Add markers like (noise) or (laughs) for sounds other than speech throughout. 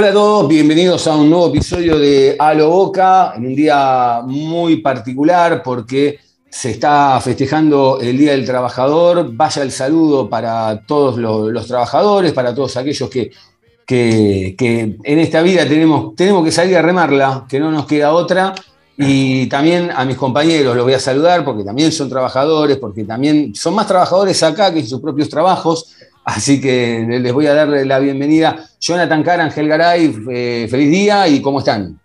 Hola a todos, bienvenidos a un nuevo episodio de A lo Boca, en un día muy particular porque se está festejando el Día del Trabajador. Vaya el saludo para todos los, trabajadores, para todos aquellos que, que, en esta vida tenemos, tenemos que salir a remarla, que no nos queda otra. Y también a mis compañeros los voy a saludar porque también son trabajadores, porque también son más trabajadores acá que en sus propios trabajos. Así que les voy a dar la bienvenida. Jonathan Cara, Ángel Garay, eh, feliz día y ¿cómo están?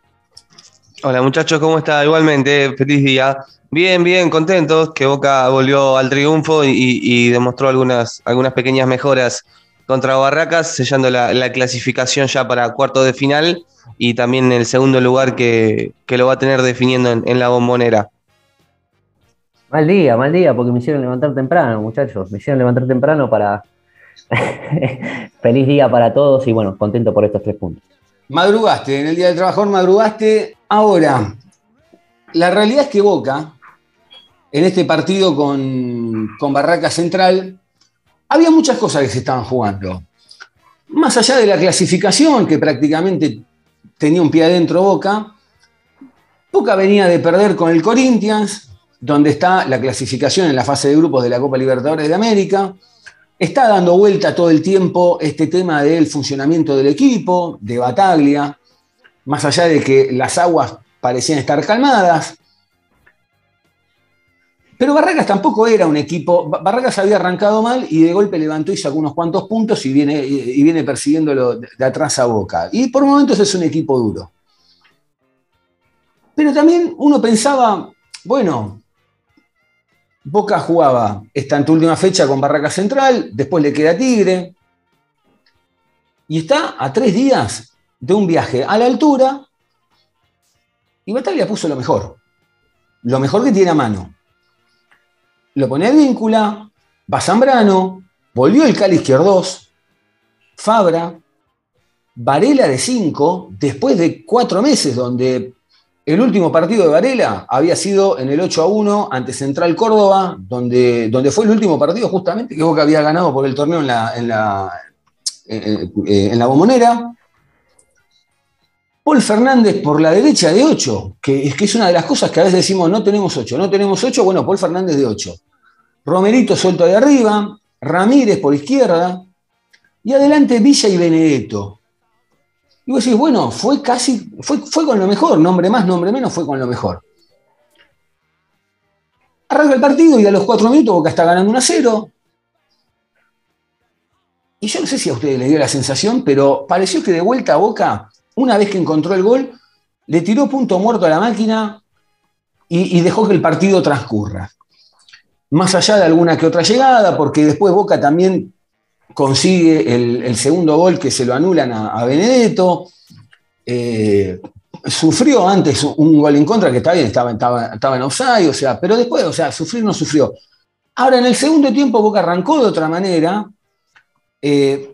Hola muchachos, ¿cómo está? Igualmente, feliz día. Bien, bien, contentos que Boca volvió al triunfo y, demostró algunas, algunas pequeñas mejoras contra Barracas, sellando la, clasificación ya para cuarto de final y también el segundo lugar que, lo va a tener definiendo en la bombonera. Mal día, mal día, porque me hicieron levantar temprano, muchachos. Me hicieron levantar temprano para, (laughs) Feliz día para todos y bueno, contento por estos tres puntos. Madrugaste, en el Día del Trabajador madrugaste. Ahora, la realidad es que Boca, en este partido con, con Barraca Central, había muchas cosas que se estaban jugando. Más allá de la clasificación, que prácticamente tenía un pie adentro Boca, Boca venía de perder con el Corinthians, donde está la clasificación en la fase de grupos de la Copa Libertadores de América. Está dando vuelta todo el tiempo este tema del funcionamiento del equipo, de Bataglia, más allá de que las aguas parecían estar calmadas. Pero Barracas tampoco era un equipo. Barracas había arrancado mal y de golpe levantó y sacó unos cuantos puntos y viene, y viene persiguiéndolo de atrás a boca. Y por momentos es un equipo duro. Pero también uno pensaba, bueno, Boca jugaba esta última fecha con Barraca Central, después le queda Tigre, y está a tres días de un viaje a la altura, y Bataglia puso lo mejor, lo mejor que tiene a mano. Lo pone a víncula, va Zambrano, volvió el Cali Izquierdos, Fabra, Varela de 5, después de cuatro meses donde el último partido de Varela había sido en el 8 a 1 ante Central Córdoba, donde, donde fue el último partido justamente que Boca había ganado por el torneo en la, en la, eh, eh, en la bombonera. Paul Fernández por la derecha de 8, que es, que es una de las cosas que a veces decimos, no tenemos 8, no tenemos 8, bueno, Paul Fernández de 8. Romerito suelto de arriba, Ramírez por izquierda, y adelante Villa y Benedetto. Y vos decís, bueno, fue casi, fue, fue con lo mejor, nombre más, nombre menos, fue con lo mejor. Arranca el partido y a los cuatro minutos Boca está ganando 1 a 0. Y yo no sé si a ustedes les dio la sensación, pero pareció que de vuelta a Boca, una vez que encontró el gol, le tiró punto muerto a la máquina y, dejó que el partido transcurra. Más allá de alguna que otra llegada, porque después Boca también consigue el, segundo gol que se lo anulan a, Benedetto. Eh, sufrió antes un gol en contra que está bien, estaba, estaba, en offside, o sea, pero después, o sea, sufrir no sufrió. Ahora, en el segundo tiempo Boca arrancó de otra manera. Eh,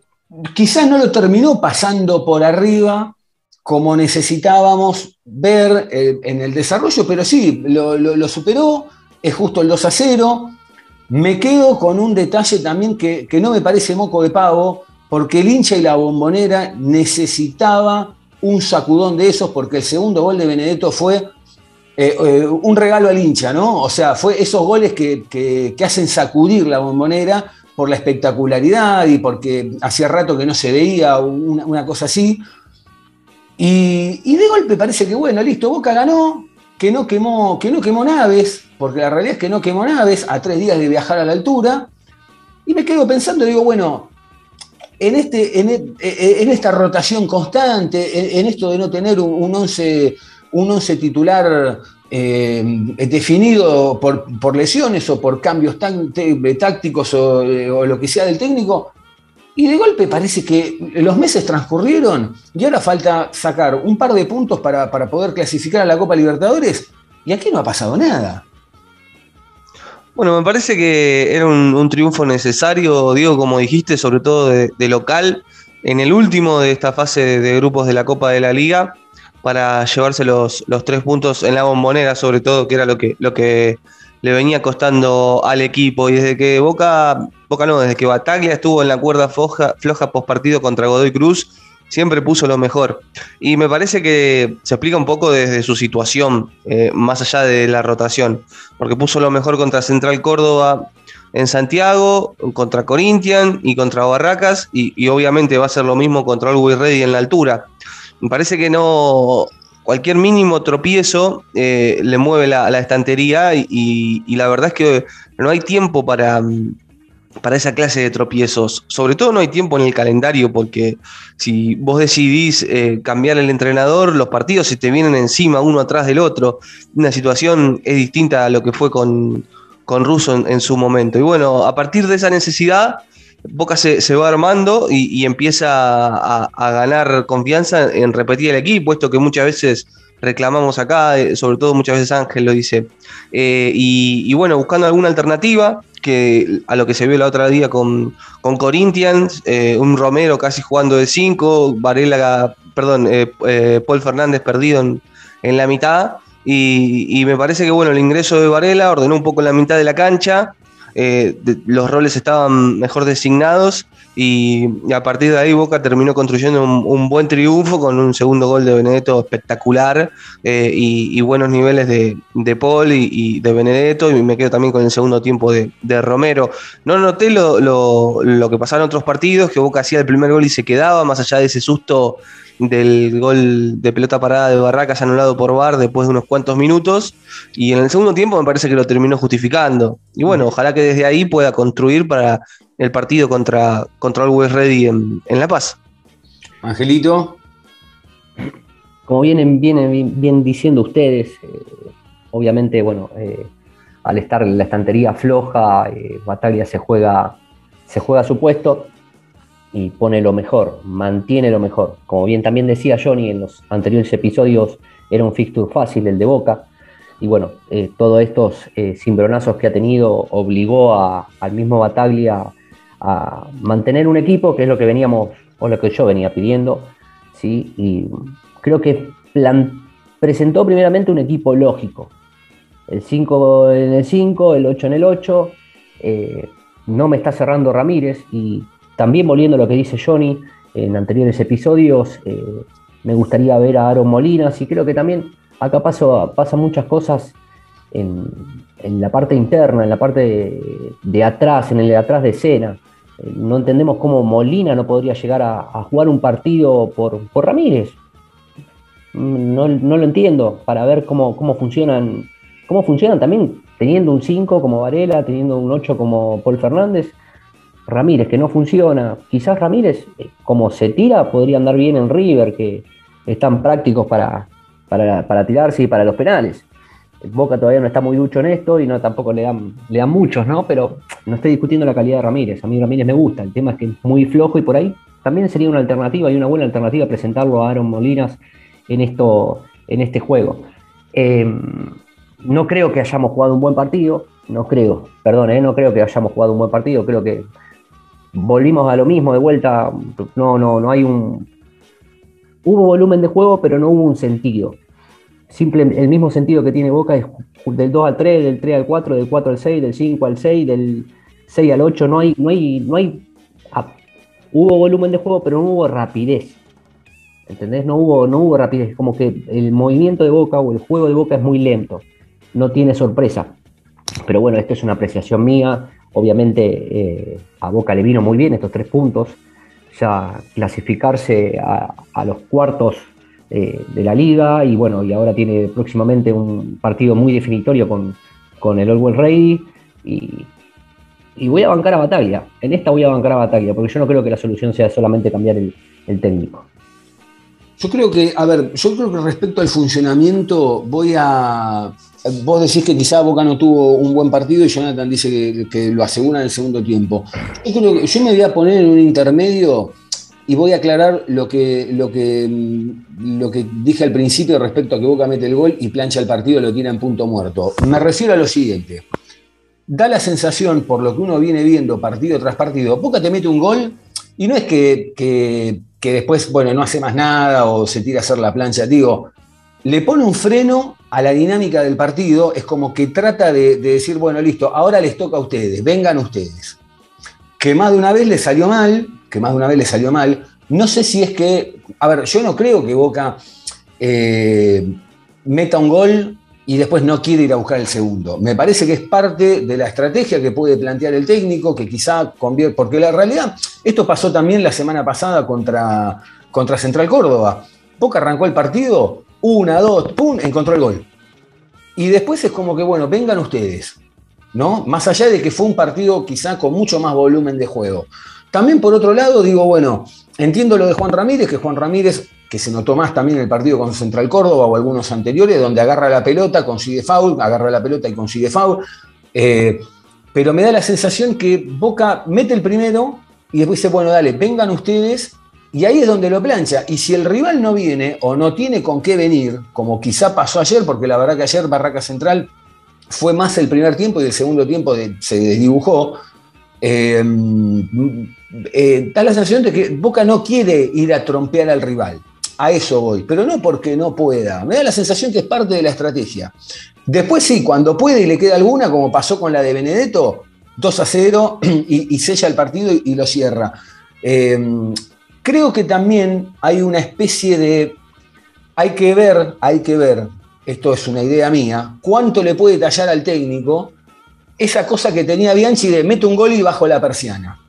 quizás no lo terminó pasando por arriba como necesitábamos ver eh, en el desarrollo, pero sí, lo, lo, superó, es justo el 2 a 0. Me quedo con un detalle también que, no me parece moco de pavo, porque el hincha y la bombonera necesitaba un sacudón de esos, porque el segundo gol de Benedetto fue eh, eh, un regalo al hincha, ¿no? O sea, fue esos goles que, hacen sacudir la bombonera por la espectacularidad y porque hacía rato que no se veía una, cosa así. Y, y, de golpe parece que, bueno, listo, Boca ganó, que no quemó, que no quemó naves, porque la realidad es que no quemó naves a tres días de viajar a la altura. Y me quedo pensando, digo, bueno, en, este, en, e, e, esta rotación constante, en, esto de no tener un, once, un once titular eh, definido por, lesiones o por cambios tácticos o, o, lo que sea del técnico. Y de golpe parece que los meses transcurrieron y ahora falta sacar un par de puntos para, poder clasificar a la Copa Libertadores y aquí no ha pasado nada. Bueno, me parece que era un, triunfo necesario, Diego, como dijiste, sobre todo de, local, en el último de esta fase de, grupos de la Copa de la Liga, para llevarse los, los, tres puntos en la bombonera, sobre todo, que era lo que, lo que le venía costando al equipo. Y desde que Boca, Boca no, desde que Bataglia estuvo en la cuerda floja, floja post partido contra Godoy Cruz, siempre puso lo mejor. Y me parece que se explica un poco desde su situación, eh, más allá de la rotación, porque puso lo mejor contra Central Córdoba en Santiago, contra Corinthians y contra Barracas, y, obviamente va a ser lo mismo contra Always Ready en la altura. Me parece que no. Cualquier mínimo tropiezo eh, le mueve la, estantería y, la verdad es que no hay tiempo para, para esa clase de tropiezos. Sobre todo no hay tiempo en el calendario porque si vos decidís eh, cambiar el entrenador, los partidos se te vienen encima uno atrás del otro. Una situación es distinta a lo que fue con, con Russo en, su momento. Y bueno, a partir de esa necesidad, Boca se, va armando y, empieza a, ganar confianza en repetir el equipo, puesto que muchas veces reclamamos acá, eh, sobre todo muchas veces Ángel lo dice. Eh, y, bueno, buscando alguna alternativa, que a lo que se vio la otra día con, con Corinthians, eh, un Romero casi jugando de 5, Varela, perdón, Paul Fernández perdido en, la mitad. Y, me parece que bueno, el ingreso de Varela ordenó un poco la mitad de la cancha, los roles estaban mejor designados y, a partir de ahí Boca terminó construyendo un, buen triunfo con un segundo gol de Benedetto espectacular eh, y, buenos niveles de, Paul y, de Benedetto y me quedo también con el segundo tiempo de, Romero. No noté lo, lo, que pasaba en otros partidos, que Boca hacía el primer gol y se quedaba, más allá de ese susto del gol de pelota parada de Barracas anulado por Bar después de unos cuantos minutos. Y en el segundo tiempo me parece que lo terminó justificando. Y bueno, ojalá que desde ahí pueda construir para el partido contra, contra Always Ready en, La Paz. Angelito. Como vienen, vienen bien diciendo ustedes, eh, obviamente, bueno, eh, al estar la estantería floja, eh, Bataglia se juega, se juega su puesto y pone lo mejor, mantiene lo mejor. Como bien también decía Johnny en los anteriores episodios, era un fixture fácil el de Boca. Y bueno, todos estos cimbronazos que ha tenido obligó al mismo Bataglia a mantener un equipo, que es lo que veníamos, o lo que yo venía pidiendo, ¿sí? y creo que presentó primeramente un equipo lógico. El 5 en el 5, el 8 en el 8, eh, no me está cerrando Ramírez, y también volviendo a lo que dice Johnny en anteriores episodios, eh, me gustaría ver a Aaron Molinas, y creo que también acá pasan pasa muchas cosas en, la parte interna, en la parte de, atrás, en el de atrás de escena no entendemos cómo Molina no podría llegar a, jugar un partido por, Ramírez. No, lo entiendo, para ver cómo, cómo, funcionan, cómo funcionan también teniendo un 5 como Varela, teniendo un 8 como Paul Fernández. Ramírez, que no funciona. Quizás Ramírez, eh, como se tira, podría andar bien en River, que están prácticos para, para, para tirarse y para los penales. Boca todavía no está muy ducho en esto y no tampoco le dan, le dan muchos, ¿no? Pero no estoy discutiendo la calidad de Ramírez. A mí Ramírez me gusta. El tema es que es muy flojo y por ahí también sería una alternativa y una buena alternativa presentarlo a Aaron Molinas en, esto, en este juego. Em, no creo que hayamos jugado un buen partido. No creo, perdón, ¿eh? no creo que hayamos jugado un buen partido. Creo que volvimos a lo mismo de vuelta. No, no, no hay un. Hubo volumen de juego, pero no hubo un sentido simple, el mismo sentido que tiene Boca es del 2 al 3, del 3 al 4, del 4 al 6, del 5 al 6, del 6 al 8, no hay, no hay, no hay, ah, hubo volumen de juego, pero no hubo rapidez. ¿Entendés? No hubo, no hubo rapidez, como que el movimiento de Boca o el juego de Boca es muy lento, no tiene sorpresa. Pero bueno, esto es una apreciación mía, obviamente eh, a Boca le vino muy bien estos tres puntos, ya clasificarse a, los cuartos eh, de la liga y bueno, y ahora tiene próximamente un partido muy definitorio con, con el All Ready y, voy a bancar a Bataglia, en esta voy a bancar a Bataglia porque yo no creo que la solución sea solamente cambiar el, técnico. Yo creo que, a ver, yo creo que respecto al funcionamiento, voy a. Vos decís que quizá Boca no tuvo un buen partido y Jonathan dice que, lo asegura en el segundo tiempo. Yo me voy a poner en un intermedio y voy a aclarar lo que, lo que, lo que dije al principio respecto a que Boca mete el gol y plancha el partido lo tira en punto muerto. Me refiero a lo siguiente. Da la sensación, por lo que uno viene viendo partido tras partido, Boca te mete un gol y no es que, que que después, bueno, no hace más nada o se tira a hacer la plancha. Digo, le pone un freno a la dinámica del partido, es como que trata de, decir, bueno, listo, ahora les toca a ustedes, vengan ustedes. Que más de una vez le salió mal, que más de una vez le salió mal. No sé si es que, a ver, yo no creo que Boca eh, meta un gol y después no quiere ir a buscar el segundo. Me parece que es parte de la estrategia que puede plantear el técnico, que quizá convierte, porque la realidad, esto pasó también la semana pasada contra, contra Central Córdoba. Boca arrancó el partido, una, dos, pum, encontró el gol. Y después es como que, bueno, vengan ustedes, ¿no? Más allá de que fue un partido quizá con mucho más volumen de juego. También por otro lado, digo, bueno, entiendo lo de Juan Ramírez, que Juan Ramírez que se notó más también en el partido con Central Córdoba o algunos anteriores, donde agarra la pelota, consigue foul, agarra la pelota y consigue foul. Eh, pero me da la sensación que Boca mete el primero y después dice, bueno, dale, vengan ustedes, y ahí es donde lo plancha. Y si el rival no viene o no tiene con qué venir, como quizá pasó ayer, porque la verdad que ayer Barraca Central fue más el primer tiempo y el segundo tiempo se desdibujó, eh, eh, da la sensación de que Boca no quiere ir a trompear al rival. A eso voy, pero no porque no pueda. Me da la sensación que es parte de la estrategia. Después sí, cuando puede y le queda alguna, como pasó con la de Benedetto, 2 a 0 (clears throat) y, sella el partido y, lo cierra. Em, creo que también hay una especie de... Hay que ver, hay que ver, esto es una idea mía, cuánto le puede tallar al técnico esa cosa que tenía Bianchi de mete un gol y bajo la persiana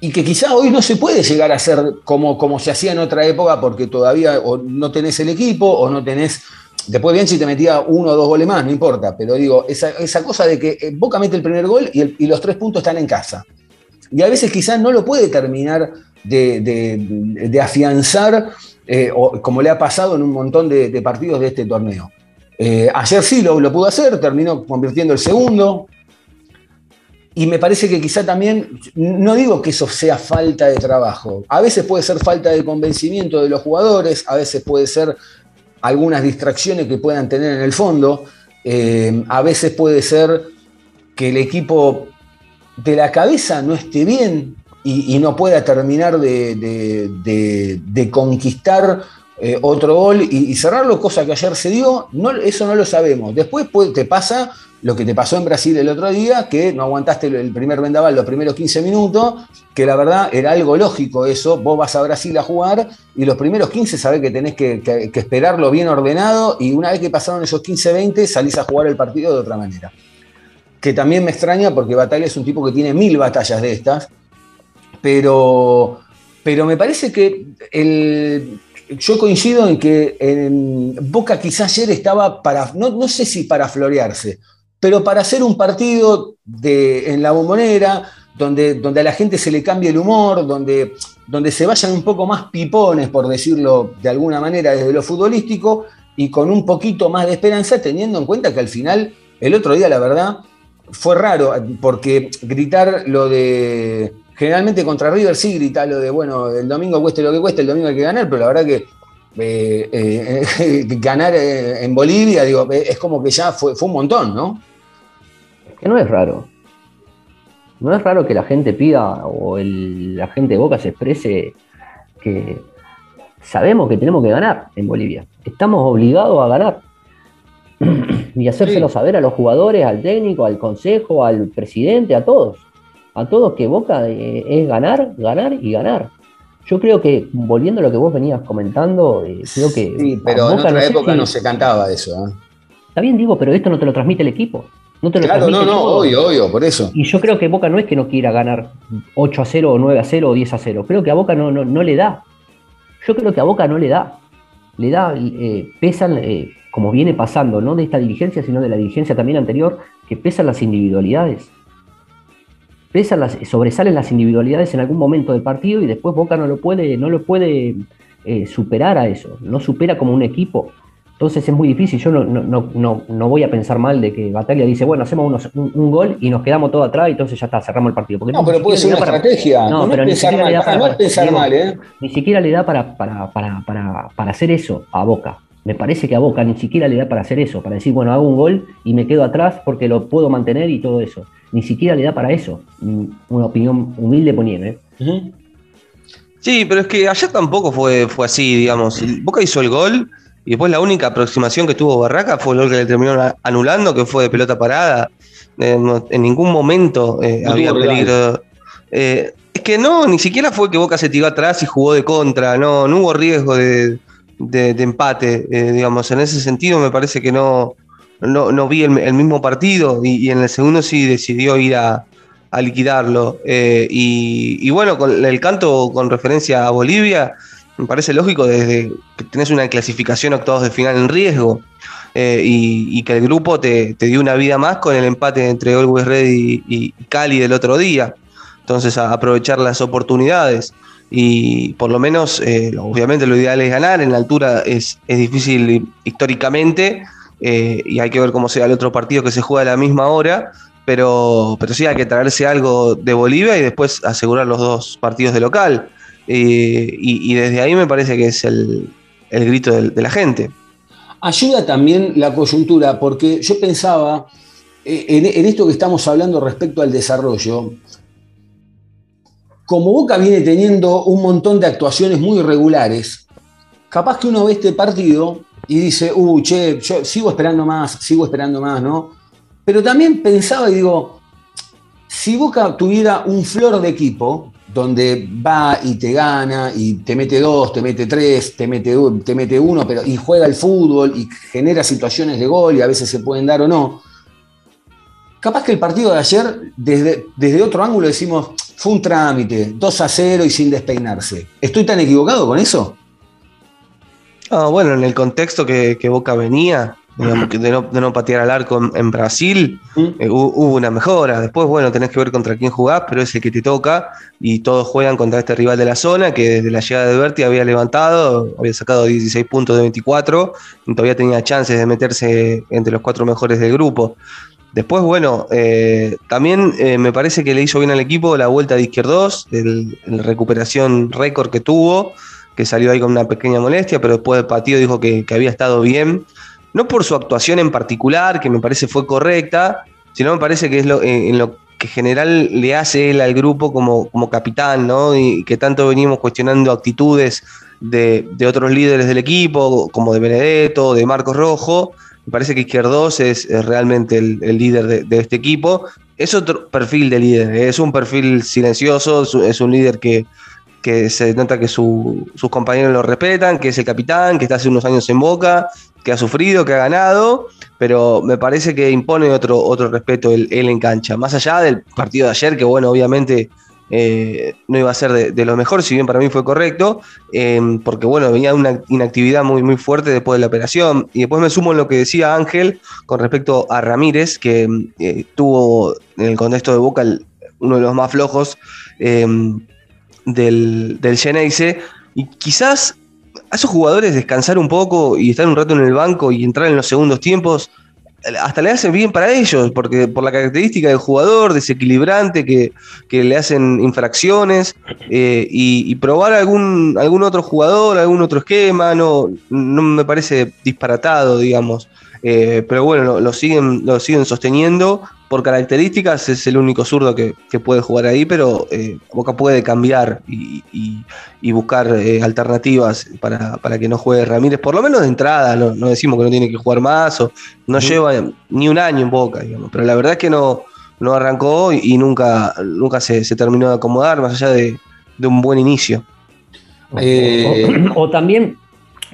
y que quizá hoy no se puede llegar a hacer como, como se hacía en otra época porque todavía no tenés el equipo o no tenés... Después bien si te metía uno o dos goles más, no importa, pero digo, esa, cosa de que eh, Boca mete el primer gol y, los tres puntos están en casa. Y a veces quizás no lo puede terminar de, afianzar, eh, como le ha pasado en un montón de, partidos de este torneo. Eh, ayer sí lo, lo pudo hacer, terminó convirtiendo el segundo, y me parece que quizá también, no digo que eso sea falta de trabajo, a veces puede ser falta de convencimiento de los jugadores, a veces puede ser algunas distracciones que puedan tener en el fondo, eh, a veces puede ser que el equipo de la cabeza no esté bien y, no pueda terminar de, conquistar eh, otro gol y, cerrarlo, cosa que ayer se dio, no, eso no lo sabemos. Después te pasa lo que te pasó en Brasil el otro día, que no aguantaste el primer vendaval los primeros 15 minutos, que la verdad era algo lógico eso, vos vas a Brasil a jugar y los primeros 15 sabés que tenés que, esperarlo bien ordenado y una vez que pasaron esos 15-20 salís a jugar el partido de otra manera. Que también me extraña porque Batalla es un tipo que tiene mil batallas de estas, pero, pero me parece que el, yo coincido en que en Boca quizás ayer estaba para, no, no sé si para florearse, pero para hacer un partido de, en la bombonera, donde, donde a la gente se le cambie el humor, donde, donde se vayan un poco más pipones, por decirlo de alguna manera, desde lo futbolístico, y con un poquito más de esperanza, teniendo en cuenta que al final, el otro día, la verdad, fue raro, porque gritar lo de. Generalmente contra River sí grita lo de, bueno, el domingo cueste lo que cueste, el domingo hay que ganar, pero la verdad que eh, eh, (laughs) ganar eh, en Bolivia, digo, es como que ya fue, fue un montón, ¿no? que no es raro. No es raro que la gente pida o la gente de Boca se exprese que sabemos que tenemos que ganar en Bolivia. Estamos obligados a ganar. (clears throat) y hacérselo saber a los jugadores, al técnico, al consejo, al presidente, a todos. A todos que Boca eh, es ganar, ganar y ganar. Yo creo que, volviendo a lo que vos venías comentando, eh, creo que. Sí, pero en otra época no se cantaba eso. ¿eh? Está bien, digo, pero esto no te lo transmite el equipo. No te lo claro, no, no, obvio, obvio, por eso. Y yo creo que Boca no es que no quiera ganar 8 a 0 o 9 a 0 o 10 a 0. Creo que a Boca no, no, le da. Yo creo que a Boca no le da. Le da, eh, pesan, eh, como viene pasando, no de esta dirigencia, sino de la dirigencia también anterior, que pesan las individualidades. Pesan las, sobresalen las individualidades en algún momento del partido y después Boca no lo puede, no lo puede eh, superara eso, no supera como un equipo. Entonces es muy difícil, yo no, no, no, no voy a pensar mal de que Batalla dice, bueno, hacemos un, gol y nos quedamos todo atrás y entonces ya está, cerramos el partido. no, pero puede ser una estrategia, no, pero ni siquiera le da para, pensar mal, ¿eh? Ni siquiera le da para, para, para, para, hacer eso a Boca. Me parece que a Boca ni siquiera le da para hacer eso, para decir, bueno, hago un gol y me quedo atrás porque lo puedo mantener y todo eso. Ni siquiera le da para eso. Mm, una opinión humilde poniendo, ¿eh? Sí, pero es que ayer tampoco fue, fue así, digamos. Boca hizo el gol y después la única aproximación que tuvo Barraca fue lo que le terminó anulando, que fue de pelota parada. Eh, en ningún momento eh, había peligro. Eh, es que no, ni siquiera fue que Boca se tiró atrás y jugó de contra, no, no hubo riesgo de, empate, digamos. En ese sentido me parece que no, no, vi el, mismo partido y, en el segundo sí decidió ir a, liquidarlo. Y, y, bueno, con el canto con referencia a Bolivia, me parece lógico desde que tenés una clasificación octavos de final en riesgo eh, y, que el grupo te, dio una vida más con el empate entre Always Ready y, Cali del otro día. Entonces, aprovechar las oportunidades y por lo menos, eh, obviamente lo ideal es ganar, en la altura es, difícil históricamente eh, y hay que ver cómo sea el otro partido que se juega a la misma hora, pero, pero sí hay que traerse algo de Bolivia y después asegurar los dos partidos de local. Eh, y, desde ahí me parece que es el, grito de, la gente. Ayuda también la coyuntura, porque yo pensaba en, esto que estamos hablando respecto al desarrollo, como Boca viene teniendo un montón de actuaciones muy irregulares, capaz que uno ve este partido y dice, uh, che, yo sigo esperando más, sigo esperando más, ¿no? Pero también pensaba y digo, si Boca tuviera un flor de equipo, donde va y te gana y te mete dos, te mete tres, te mete, te mete uno, pero, y juega el fútbol y genera situaciones de gol y a veces se pueden dar o no. Capaz que el partido de ayer, desde, desde otro ángulo decimos, fue un trámite, 2 a 0 y sin despeinarse. ¿Estoy tan equivocado con eso? Ah, bueno, en el contexto que, que Boca venía, de, no, patear al arco en, Brasil, eh, hubo una mejora. Después, bueno, tenés que ver contra quién jugás, pero es el que te toca y todos juegan contra este rival de la zona que desde la llegada de Berti había levantado, había sacado 16 puntos de 24 y todavía tenía chances de meterse entre los cuatro mejores del grupo. Después, bueno, eh, también eh, me parece que le hizo bien al equipo la vuelta de izquierdos, la recuperación récord que tuvo, que salió ahí con una pequeña molestia, pero después del partido dijo que, había estado bien no por su actuación en particular, que me parece fue correcta, sino me parece que es lo, eh, en, lo que general le hace él al grupo como, como capitán, ¿no? Y que tanto venimos cuestionando actitudes de, otros líderes del equipo, como de Benedetto, de Marcos Rojo. Me parece que Izquierdos es, realmente el, líder de, este equipo. Es otro perfil de líder, ¿eh? es un perfil silencioso, es un líder que, se nota que sus compañeros lo respetan, que es el capitán, que está hace unos años en Boca, que ha sufrido, que ha ganado, pero me parece que impone otro, otro respeto él, en cancha. Más allá del partido de ayer, que bueno, obviamente eh, no iba a ser de, lo mejor, si bien para mí fue correcto, em, porque bueno, venía una inactividad muy, muy fuerte después de la operación. Y después me sumo en lo que decía Ángel con respecto a Ramírez, que eh, tuvo en el contexto de Boca uno de los más flojos. Em, del, del. Y quizás a esos jugadores descansar un poco y estar un rato en el banco y entrar en los segundos tiempos, hasta le hace bien para ellos, porque por la característica del jugador, desequilibrante, que, le hacen infracciones, eh, y, probar algún, algún otro jugador, algún otro esquema, no, no me parece disparatado, digamos. Eh, pero bueno, lo, siguen, lo siguen sosteniendo. Por características es el único zurdo que, puede jugar ahí, pero eh, Boca puede cambiar y, buscar eh, alternativas para, que no juegue Ramírez, por lo menos de entrada, no, decimos que no tiene que jugar más, o no lleva ni un año en Boca, digamos, pero la verdad es que no, no arrancó y, nunca, nunca se, terminó de acomodar, más allá de, un buen inicio. O, también,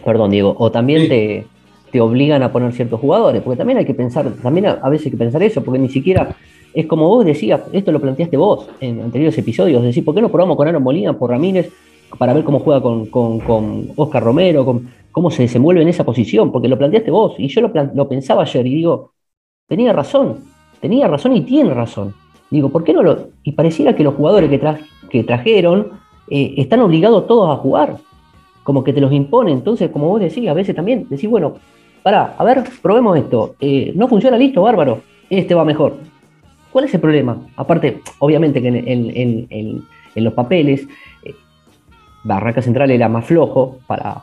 perdón Diego, o también te te obligan a poner ciertos jugadores, porque también hay que pensar, también a, veces hay que pensar eso, porque ni siquiera es como vos decías, esto lo planteaste vos en anteriores episodios, decir, ¿por qué no probamos con Aaron Molina por Ramírez para ver cómo juega con, con, Oscar Romero, con, cómo se desenvuelve en esa posición? Porque lo planteaste vos, y yo lo, pensaba ayer y digo, tenía razón, tenía razón y tiene razón. Digo, ¿por qué no lo.? Y pareciera que los jugadores que, que trajeron eh, están obligados todos a jugar como que te los impone. Entonces, como vos decís, a veces también decís, bueno, pará, a ver, probemos esto. Eh, no funciona, listo, bárbaro. Este va mejor. ¿Cuál es el problema? Aparte, obviamente que en, los papeles, eh, Barraca Central era más flojo para,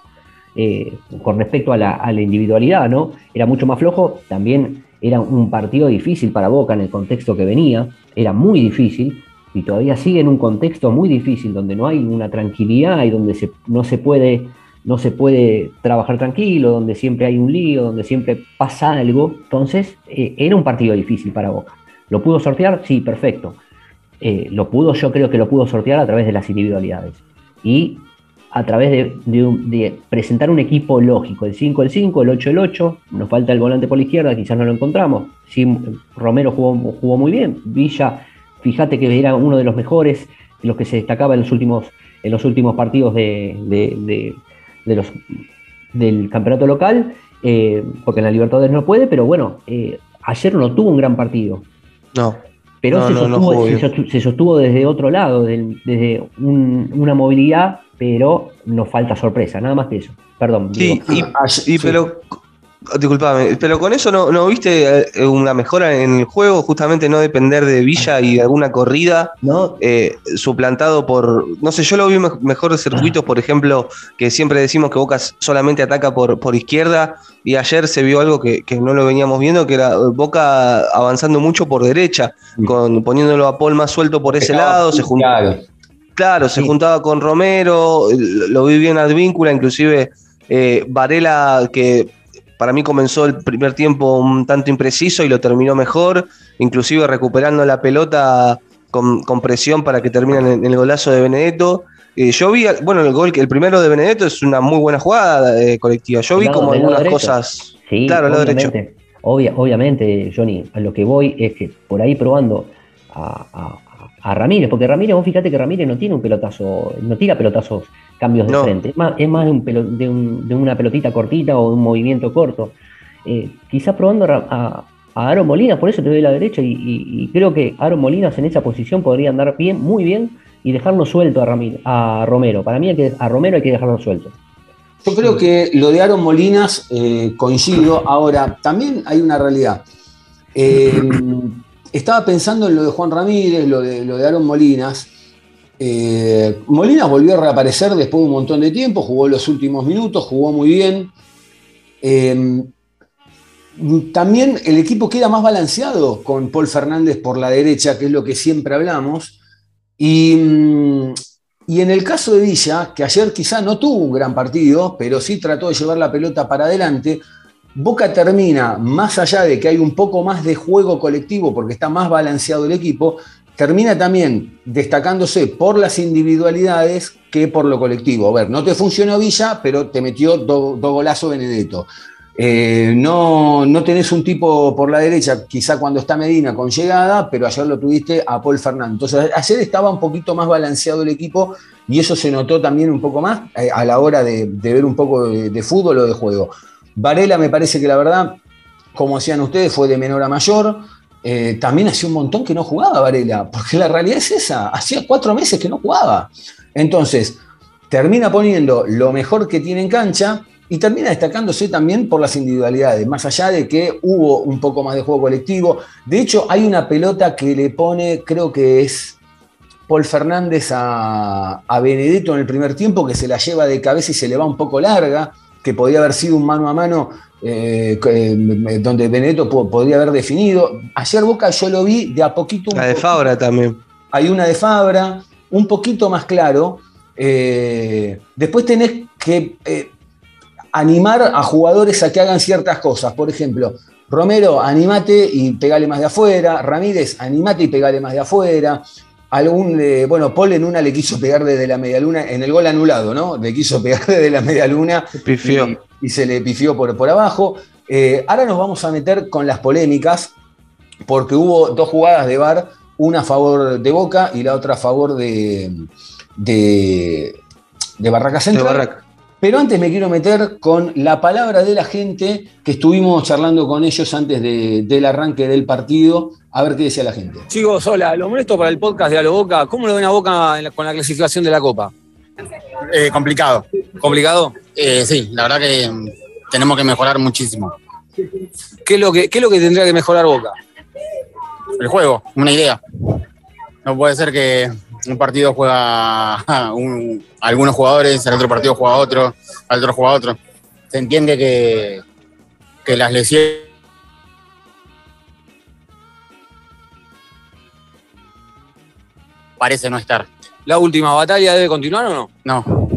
eh, con respecto a la, a la, individualidad, ¿no? Era mucho más flojo. También era un partido difícil para Boca en el contexto que venía. Era muy difícil y todavía sigue en un contexto muy difícil donde no hay una tranquilidad y donde no, se puede, no se puede trabajar tranquilo, donde siempre hay un lío, donde siempre pasa algo. Entonces, eh, era un partido difícil para Boca. ¿Lo pudo sortear? Sí, perfecto. Eh, lo pudo, yo creo que lo pudo sortear a través de las individualidades. Y a través de, presentar un equipo lógico, el 5 el 5, el 8 el 8, nos falta el volante por la izquierda, quizás no lo encontramos. Sí, Romero jugó, jugó muy bien, Villa Fíjate que era uno de los mejores, los que se destacaba en los últimos, en los últimos partidos de, los, del campeonato local, eh, porque en la Libertadores no puede, pero bueno, eh, ayer no tuvo un gran partido. No. Pero se, sostuvo, desde otro lado, desde una movilidad, pero nos falta sorpresa, nada más que eso. Perdón. Sí, y, pero Disculpame, pero con eso no, no viste eh, una mejora en el juego, justamente no depender de Villa y de alguna corrida, no. Eh, suplantado por, no sé, yo lo vi mejor de circuitos, por ejemplo, que siempre decimos que Boca solamente ataca por, por izquierda, y ayer se vio algo que, no lo veníamos viendo, que era Boca avanzando mucho por derecha, con, poniéndolo a Paul más suelto por ese lado, se juntaba, claro, se juntaba con Romero, lo vi bien Advíncula, inclusive eh, Varela que para mí comenzó el primer tiempo un tanto impreciso y lo terminó mejor, inclusive recuperando la pelota con, presión para que termine en el golazo de Benedetto. Eh, yo vi, bueno, el gol, el primero de Benedetto es una muy buena jugada eh, colectiva. Yo vi como algunas cosas. Sí, claro, lo derecho. obviamente, Johnny, a lo que voy es que por ahí probando a, Ramírez, porque Ramírez, vos fíjate que Ramírez no tiene un pelotazo, no tira pelotazos cambios de frente. Es más, es más de, un de, una pelotita cortita o de un movimiento corto. Eh, quizás probando a, a Aaron Molinas, por eso te doy la derecha, y, creo que Aaron Molinas en esa posición podría andar bien, muy bien, y dejarlo suelto a, a Romero. Para mí que, a Romero hay que dejarlo suelto. Yo creo que lo de Aaron Molinas eh, coincido. Ahora, también hay una realidad. Eh, estaba pensando en lo de Juan Ramírez, lo de, lo de Aaron Molinas. Eh, Molina volvió a reaparecer después de un montón de tiempo, jugó los últimos minutos, jugó muy bien. Eh, también el equipo queda más balanceado con Paul Fernández por la derecha, que es lo que siempre hablamos. Y, mm, y, en el caso de Villa, que ayer quizá no tuvo un gran partido, pero sí trató de llevar la pelota para adelante, Boca termina, más allá de que hay un poco más de juego colectivo porque está más balanceado el equipo, termina también destacándose por las individualidades que por lo colectivo. A ver, no te funcionó Villa, pero te metió dos do Benedetto. Eh, no, no tenés un tipo por la derecha, quizá cuando está Medina con llegada, pero ayer lo tuviste a Paul Fernández. Entonces, ayer estaba un poquito más balanceado el equipo y eso se notó también un poco más eh, a la hora de, ver un poco de, fútbol o de juego. Varela me parece que la verdad, como decían ustedes, fue de menor a mayor. Eh, también hacía un montón que no jugaba Varela, porque la realidad es esa, hacía cuatro meses que no jugaba. Entonces, termina poniendo lo mejor que tiene en cancha y termina destacándose también por las individualidades, más allá de que hubo un poco más de juego colectivo. De hecho, hay una pelota que le pone, creo que es Paul Fernández a, a Benedetto en el primer tiempo, que se la lleva de cabeza y se le va un poco larga, que podía haber sido un mano a mano eh, eh, donde Benedetto podría haber definido. Ayer Boca yo lo vi de a poquito. La de Fabra también. Hay una de Fabra, un poquito más claro. Eh, después tenés que animar a jugadores a que hagan ciertas cosas. Por ejemplo, Romero, animate y pegale más de afuera. Ramírez, animate y pegale más de afuera. Algún, bueno, Paul en una le quiso pegar desde la media luna, en el gol anulado, ¿no? Le quiso pegar (laughs) desde la media luna y se le pifió por, por abajo. Eh, ahora nos vamos a meter con las polémicas, porque hubo dos jugadas de VAR, una a favor de Boca y la otra a favor de, de, Barraca Central. Pero antes me quiero meter con la palabra de la gente que estuvimos charlando con ellos antes del arranque del partido, a ver qué decía la gente. Chicos, hola, lo molesto para el podcast de A lo Boca. ¿Cómo lo ven a Boca con la clasificación de la Copa? Eh, complicado. ¿Complicado? Eh, sí, la verdad que mm, tenemos que mejorar muchísimo. ¿Qué es, lo que, ¿Qué es lo que tendría que mejorar Boca? El juego, una idea. No puede ser que un partido juega (laughs) un- algunos jugadores, el otro partido juega otro, al otro juega otro. Se entiende que, que las lesiones parece no estar. ¿La última batalla debe continuar o no? No.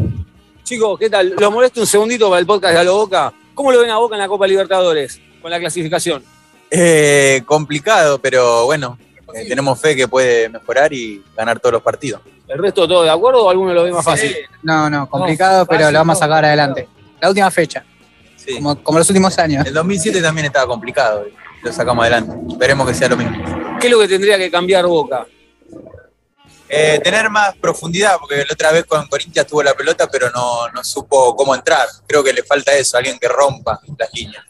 Chicos, ¿qué tal? Los molesto un segundito para el podcast de A lo Boca. ¿Cómo lo ven a Boca en la Copa Libertadores con la clasificación? Eh, complicado, pero bueno, eh, tenemos fe que puede mejorar y ganar todos los partidos. ¿El resto todo de acuerdo o alguno lo ve más fácil? No, no, complicado, No, pero lo vamos a sacar adelante. La última fecha, Sí. como, como los últimos años. El 2007 también estaba complicado, y lo sacamos adelante. Esperemos que sea lo mismo. ¿Qué es lo que tendría que cambiar Boca? Eh, tener más profundidad, porque la otra vez con Corinthians tuvo la pelota, pero no, no supo cómo entrar. Creo que le falta eso, alguien que rompa las líneas.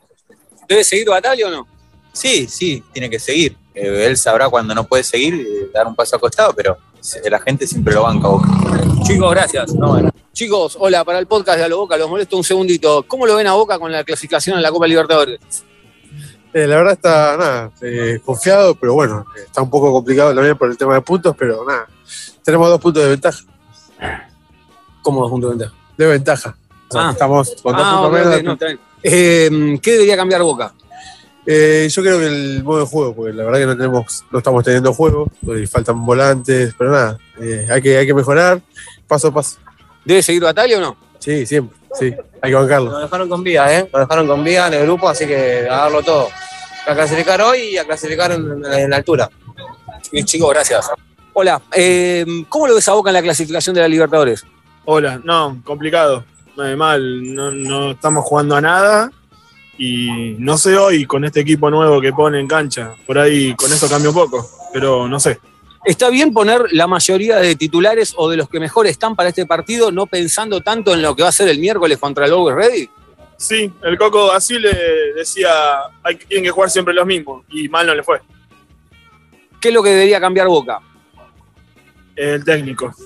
¿Debe seguir Batalla o no? Sí, sí, tiene que seguir. Eh, él sabrá cuando no puede seguir, eh, dar un paso a costado, pero la gente siempre lo banca a Boca. Chicos, gracias. Chicos, hola, para el podcast de A lo Boca, los molesto un segundito. ¿Cómo lo ven a Boca con la clasificación en la Copa Libertadores? Eh, la verdad está nada, eh, confiado, pero bueno, está un poco complicado también por el tema de puntos, pero nada, tenemos dos puntos de ventaja. ¿Cómo dos puntos de ventaja? De ventaja. O sea, Ah. estamos con dos Ah, puntos ok, menos. no. Eh, ¿Qué debería cambiar Boca? Eh, yo creo que el modo de juego, porque la verdad que no tenemos, no estamos teniendo juego, y faltan volantes, pero nada, eh, hay, que, hay que mejorar paso a paso. ¿Debe seguir Batalla o no? Sí, siempre, sí, hay que bancarlo. Nos dejaron con vida, ¿eh? Nos dejaron con vida en el grupo, así que a darlo todo. A clasificar hoy y a clasificar en, en la altura. Bien, chicos, gracias. Hola, eh, ¿cómo lo ves a Boca en la clasificación de la Libertadores? Hola, no, complicado. Eh, mal, no, no estamos jugando a nada y no sé hoy con este equipo nuevo que pone en cancha. Por ahí con eso cambia un poco, pero no sé. ¿Está bien poner la mayoría de titulares o de los que mejor están para este partido, no pensando tanto en lo que va a ser el miércoles contra el Always Ready? Sí, el Coco así le decía, hay, tienen que jugar siempre los mismos y mal no le fue. ¿Qué es lo que debería cambiar Boca? El técnico. (laughs)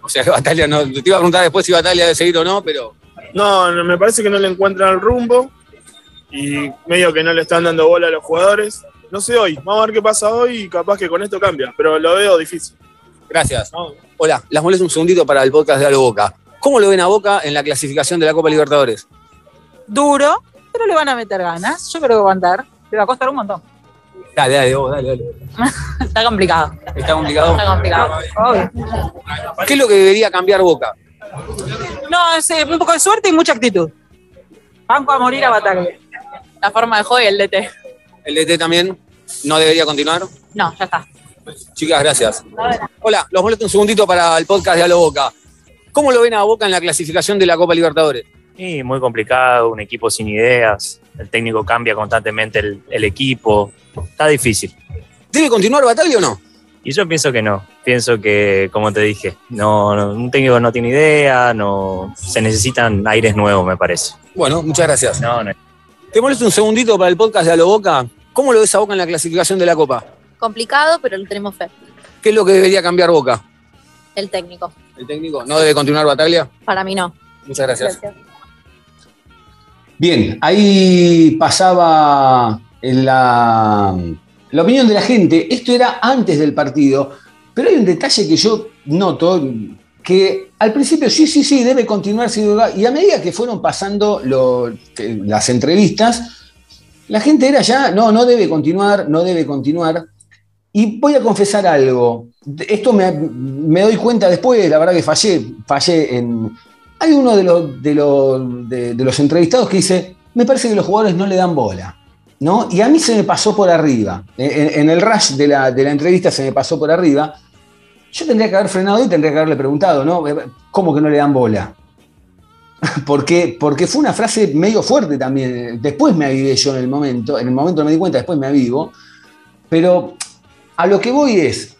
O sea, Batalla no. Te iba a preguntar después si Batalla debe seguir o no, pero. No, no, me parece que no le encuentran el rumbo y medio que no le están dando bola a los jugadores. No sé hoy, vamos a ver qué pasa hoy y capaz que con esto cambia, pero lo veo difícil. Gracias. Hola, las molesto un segundito para el podcast de Alo Boca. ¿Cómo lo ven a Boca en la clasificación de la Copa Libertadores? Duro, pero le van a meter ganas. Yo creo que va a aguantar. Le va a costar un montón. Dale, dale, vos, dale, dale. (laughs) Está complicado. Está complicado. Está complicado. Obvio. ¿Qué es lo que debería cambiar Boca? No, es eh, un poco de suerte y mucha actitud. Banco a morir a batalla. La forma de juego y el DT. ¿El DT también no debería continuar? No, ya está. Chicas, gracias. Hola, los molesto un segundito para el podcast de Alo Boca. ¿Cómo lo ven a Boca en la clasificación de la Copa Libertadores? Y muy complicado, un equipo sin ideas, el técnico cambia constantemente el, el equipo, está difícil. ¿Debe continuar Batalla o no? Y yo pienso que no, pienso que, como te dije, no, no- un técnico no tiene idea, no, se necesitan aires nuevos, me parece. Bueno, muchas gracias. No, no. Te molesto un segundito para el podcast de Alo Boca. ¿Cómo lo ves a Boca en la clasificación de la Copa? Complicado, pero le tenemos fe. ¿Qué es lo que debería cambiar Boca? El técnico. ¿El técnico no debe continuar Batalla? Para mí no. Muchas gracias. Bien, ahí pasaba la, la opinión de la gente. Esto era antes del partido, pero hay un detalle que yo noto, que al principio sí, sí, sí, debe continuar, y a medida que fueron pasando que- las entrevistas, la gente era ya, no, no debe continuar, no debe continuar. Y voy a confesar algo. Esto me, me doy cuenta después, la verdad que fallé, fallé en, hay uno de los, de, los, de los entrevistados que dice, me parece que los jugadores no le dan bola. ¿no? Y a mí se me pasó por arriba. En, en el rush de la, de la entrevista se me pasó por arriba. Yo tendría que haber frenado y tendría que haberle preguntado, ¿no? ¿Cómo que no le dan bola? (laughs) Porque, porque fue una frase medio fuerte también. Después me avivé yo en el momento. En el momento no me di cuenta, después me avivo. Pero a lo que voy es,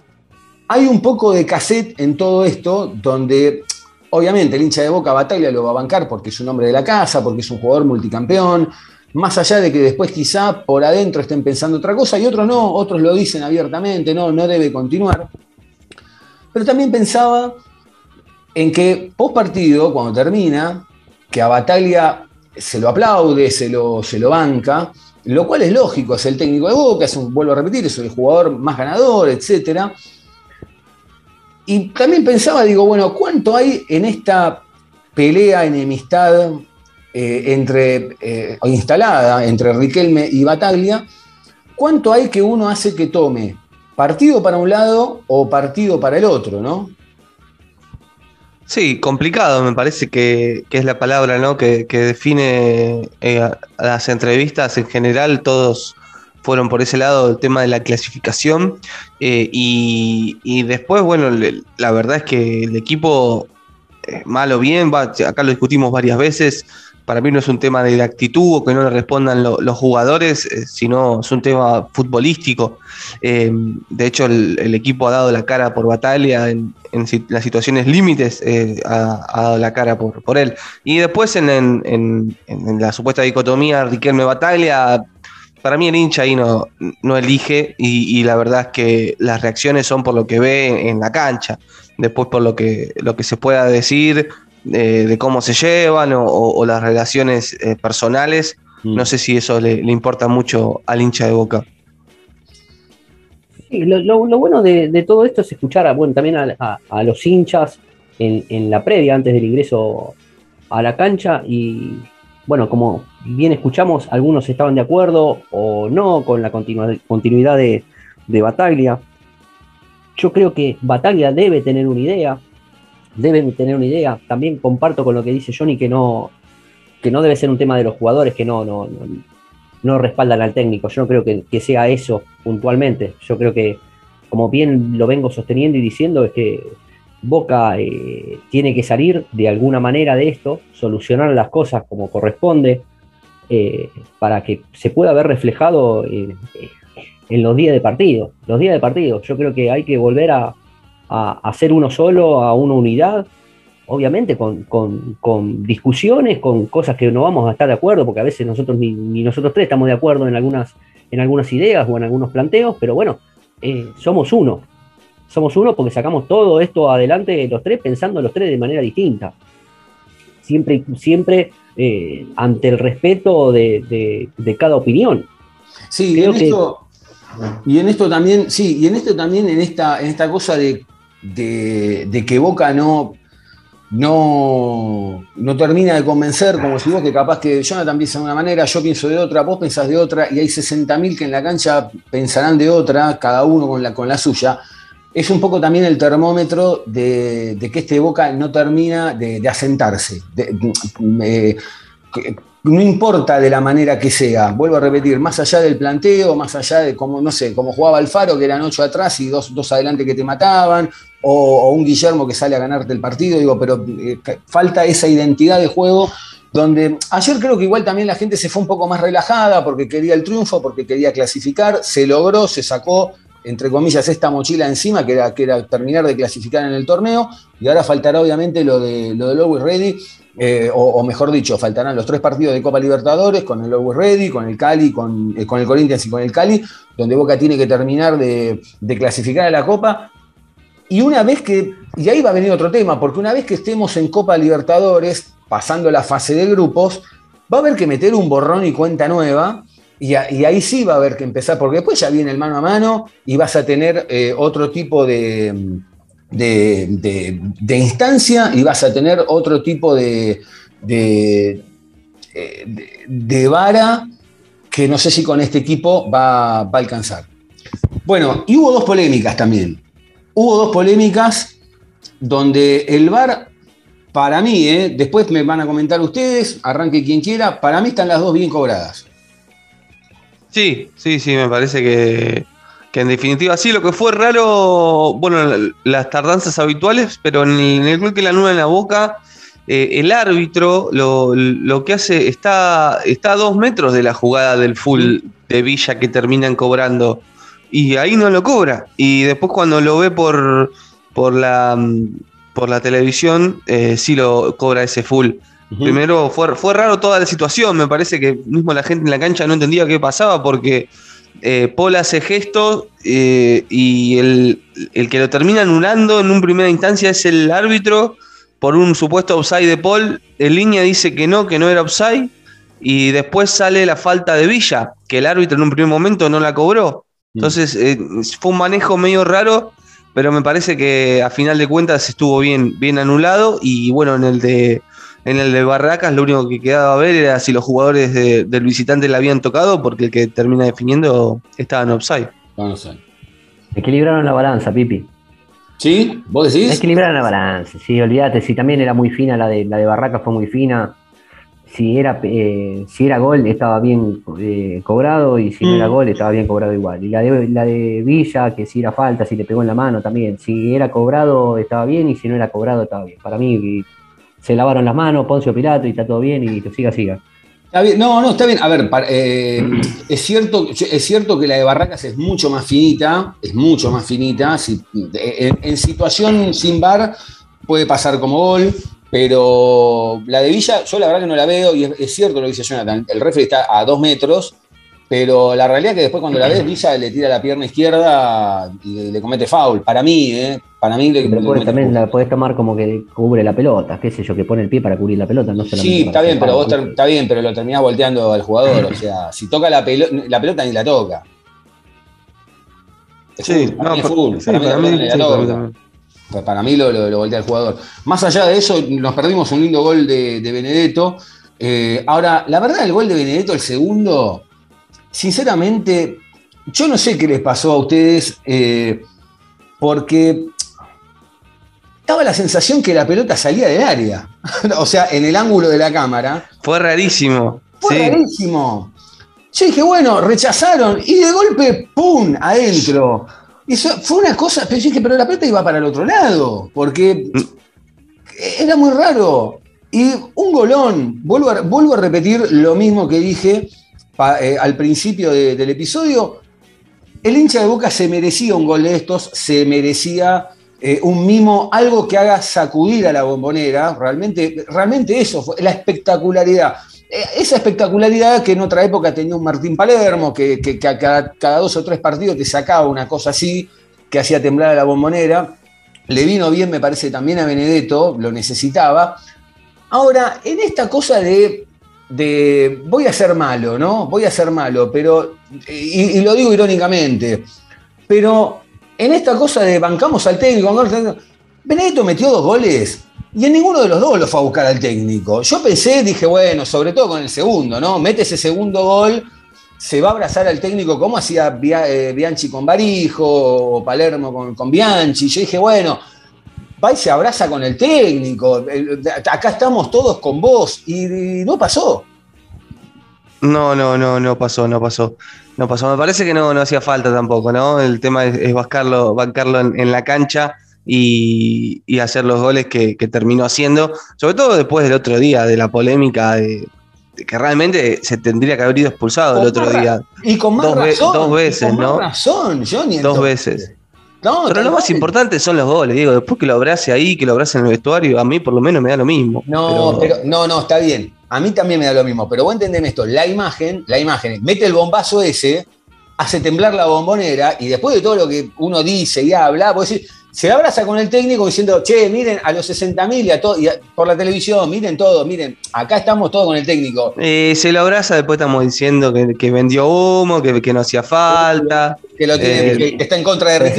hay un poco de cassette en todo esto donde obviamente el hincha de Boca Batalla lo va a bancar porque es un hombre de la casa, porque es un jugador multicampeón, más allá de que después quizá por adentro estén pensando otra cosa y otros no, otros lo dicen abiertamente, no, no debe continuar. Pero también pensaba en que post partido, cuando termina, que a Bataglia se lo aplaude, se lo, se lo banca, lo cual es lógico, es el técnico de Boca, es un, vuelvo a repetir, es el jugador más ganador, etc. Y también pensaba, digo, bueno, ¿cuánto hay en esta pelea, enemistad eh, entre, eh, instalada entre Riquelme y Bataglia? ¿Cuánto hay que uno hace que tome partido para un lado o partido para el otro, no? Sí, complicado, me parece que, que es la palabra ¿no? que, que define eh, las entrevistas en general, todos fueron por ese lado el tema de la clasificación eh, y, y después, bueno, la verdad es que el equipo, eh, mal o bien, va, acá lo discutimos varias veces, para mí no es un tema de actitud o que no le respondan lo- los jugadores, eh, sino es un tema futbolístico. Eh, de hecho, el, equipo ha dado la cara por Batalla en, las situaciones límites, eh, ha, dado la cara por, él. Y después en, la supuesta dicotomía Riquelme-Bataglia, para mí el hincha ahí no, no elige y, y la verdad es que las reacciones son por lo que ve en la cancha, después por lo que, lo que se pueda decir eh, de cómo se llevan o, o- o las relaciones eh, personales. No sé si eso le, le importa mucho al hincha de Boca. Sí, lo, lo- lo bueno de, de todo esto es escuchar a, bueno, también a, a- a los hinchas en, en la previa, antes del ingreso a la cancha. Y bueno, como bien escuchamos, algunos estaban de acuerdo o no con la continuidad de, de Bataglia. Yo creo que Bataglia debe tener una idea, deben tener una idea. También comparto con lo que dice Johnny que no, que no debe ser un tema de los jugadores que no, no, no, respaldan al técnico. Yo no creo que, que sea eso puntualmente. Yo creo que, como bien lo vengo sosteniendo y diciendo, es que Boca eh, tiene que salir de alguna manera de esto, solucionar las cosas como corresponde, eh, para que se pueda ver reflejado en los días de partido. Los días de partido. Yo creo que hay que volver a, a, a ser uno solo, a una unidad, obviamente con, con- con discusiones, con cosas que no vamos a estar de acuerdo, porque a veces nosotros ni, ni nosotros tres estamos de acuerdo en algunas, en algunas ideas o en algunos planteos, pero bueno, eh, somos uno. Somos uno porque sacamos todo esto adelante los tres pensando los tres de manera distinta. Siempre, siempre eh, ante el respeto de, de- de cada opinión. Sí, Creo en que- esto, y en esto también, sí, y en esto también, en esta, en esta cosa de, de- que Boca no, no, no termina de convencer, como si vos que capaz que Jonathan piensa de una manera, yo pienso de otra, vos pensás de otra, y hay 60.000 que en la cancha pensarán de otra, cada uno con la, con la suya. Es un poco también el termómetro de, que este Boca no termina de, asentarse. eh, no importa de la manera que sea, vuelvo a repetir, más allá del planteo, más allá de cómo, no sé, cómo jugaba Alfaro, que eran ocho atrás y dos, dos adelante que te mataban, o, un Guillermo que sale a ganarte el partido, digo, pero eh, falta esa identidad de juego donde ayer creo que igual también la gente se fue un poco más relajada porque quería el triunfo, porque quería clasificar, se logró, se sacó entre comillas, esta mochila encima, que era, que era terminar de clasificar en el torneo, y ahora faltará obviamente lo de, lo del Always Ready, eh, o, mejor dicho, faltarán los tres partidos de Copa Libertadores con el Always Ready, con el Cali, con, eh, con el Corinthians y con el Cali, donde Boca tiene que terminar de clasificar a la Copa. Y una vez que, y ahí va a venir otro tema, porque una vez que estemos en Copa Libertadores, pasando la fase de grupos, va a haber que meter un borrón y cuenta nueva, y, ahí sí va a haber que empezar, porque después ya viene el mano a mano y vas a tener eh, otro tipo de, de, instancia y vas a tener otro tipo eh, de- de vara que no sé si con este equipo va, va a alcanzar. Bueno, y hubo dos polémicas también. Hubo dos polémicas donde el VAR, para mí, eh, después me van a comentar ustedes, arranque quien quiera, para mí están las dos bien cobradas. Sí, sí, sí, me parece que, que en definitiva sí, lo que fue raro, bueno, la- las tardanzas habituales, pero en el, en el que la nula en la boca, eh, el árbitro lo, lo que hace está, está a dos metros de la jugada del full de Villa que terminan cobrando y ahí no lo cobra. Y después cuando lo ve por, por, la, mm, por la televisión, eh, sí lo cobra ese full. Primero fue, fue raro toda la situación, me parece que mismo la gente en la cancha no entendía qué pasaba porque eh, Paul hace gestos eh, y el, el que lo termina anulando en un primera instancia es el árbitro por un supuesto offside de Paul. En línea dice que no, que no era offside. Y después sale la falta de Villa, que el árbitro en un primer momento no la cobró. Entonces eh, fue un manejo medio raro, pero me parece que a final de cuentas estuvo bien, bien anulado. Y bueno, en el de en el de Barracas lo único que quedaba a ver era si los jugadores de- del visitante la habían tocado, porque el que termina definiendo estaba en offside. Equilibraron la balanza, Pipi. ¿Sí? ¿Vos decís? Equilibraron la balanza, sí, olvídate. Si también era muy fina la de, la de Barracas, fue muy fina. Si era, eh, si era gol, estaba bien eh, cobrado. Y si no Mm. era gol, estaba bien cobrado igual. Y la de, la de Villa, que si era falta, si le pegó en la mano también. Si era cobrado, estaba bien. Y si no era cobrado, estaba bien. Para mí, se lavaron las manos, Poncio Pilato, y está todo bien. Y siga, siga. Está bien, no, no, está bien. A ver, eh, es, cierto, es cierto que la de Barracas es mucho más finita, es mucho más finita. Si- en, en situación sin bar puede pasar como gol, pero la de Villa, yo la verdad que no la veo, y es, es cierto lo que dice Jonathan, el referee está a dos metros, pero la realidad es que después cuando la ves, Villa le tira la pierna izquierda y le comete foul. Para mí, ¿eh? Para mí le, Pero le también la podés tomar como que cubre la pelota, qué sé yo, que pone el pie para cubrir la pelota, no solamente Sí, está bien, pero vos está bien, pero lo terminás volteando al jugador. O sea, si toca la, pelo- la pelota ni la toca. Sí, no, para mí la toca. Pa- Para mí lo, lo- lo voltea el jugador. Más allá de eso, nos perdimos un lindo gol de, de Benedetto. Eh, ahora, la verdad, el gol de Benedetto, el segundo, sinceramente, yo no sé qué les pasó a ustedes, eh, porque daba la sensación que la pelota salía del área. (laughs) o sea, en el ángulo de la cámara. Fue rarísimo. Fue sí. rarísimo. Yo dije, bueno, rechazaron y de golpe, ¡pum! adentro. Eso fue una cosa, pero dije, pero la pelota iba para el otro lado, porque era muy raro. Y un golón, vuelvo a, vuelvo a repetir lo mismo que dije eh, al principio de- del episodio. El hincha de Boca se merecía un gol de estos, se merecía eh, un mimo, algo que haga sacudir a la bombonera. Realmente, realmente eso fue la espectacularidad. Eh, esa espectacularidad que en otra época tenía un Martín Palermo, que, a cada, dos o tres partidos te sacaba una cosa así, que hacía temblar a la bombonera. Le vino bien, me parece, también a Benedetto, lo necesitaba. Ahora, en esta cosa de, voy a ser malo, ¿no? Voy a ser malo, pero, y, y lo digo irónicamente, pero en esta cosa de bancamos al técnico, Benedetto metió dos goles y en ninguno de los dos lo fue a buscar al técnico. Yo pensé, dije, bueno, sobre todo con el segundo, ¿no? Mete ese segundo gol, se va a abrazar al técnico como hacía eh, Bianchi con Barijo o Palermo con, con Bianchi. Yo dije, bueno, va y se abraza con el técnico. Acá estamos todos con vos. Y, no pasó. No, no, no, no pasó, no pasó. No pasó. Me parece que no, no hacía falta tampoco, ¿no? El tema es, es bancarlo, en la cancha y, y hacer los goles que, que terminó haciendo. Sobre todo después del otro día, de la polémica de, de que realmente se tendría que haber ido expulsado el otro más día. Y con más Dos ve- razón. dos veces, con más ¿no? razón, Johnny. Dos veces. No, Pero lo más importante son los goles, digo, después que lo abrace ahí, que lo abrace en el vestuario, a mí por lo menos me da lo mismo. No, pero, no, no, está bien. A mí también me da lo mismo. Pero vos entendeme esto. La imagen, la imagen, mete el bombazo ese, hace temblar la bombonera y después de todo lo que uno dice y habla, vos decís, se abraza con el técnico diciendo, che, miren a los 60.000 y, a to- y a- por la televisión, miren todo, miren, acá estamos todos con el técnico. Eh, se lo abraza, después estamos diciendo que, que vendió humo, que, que no hacía falta. Que, lo tiene- Eh, que está en contra de ve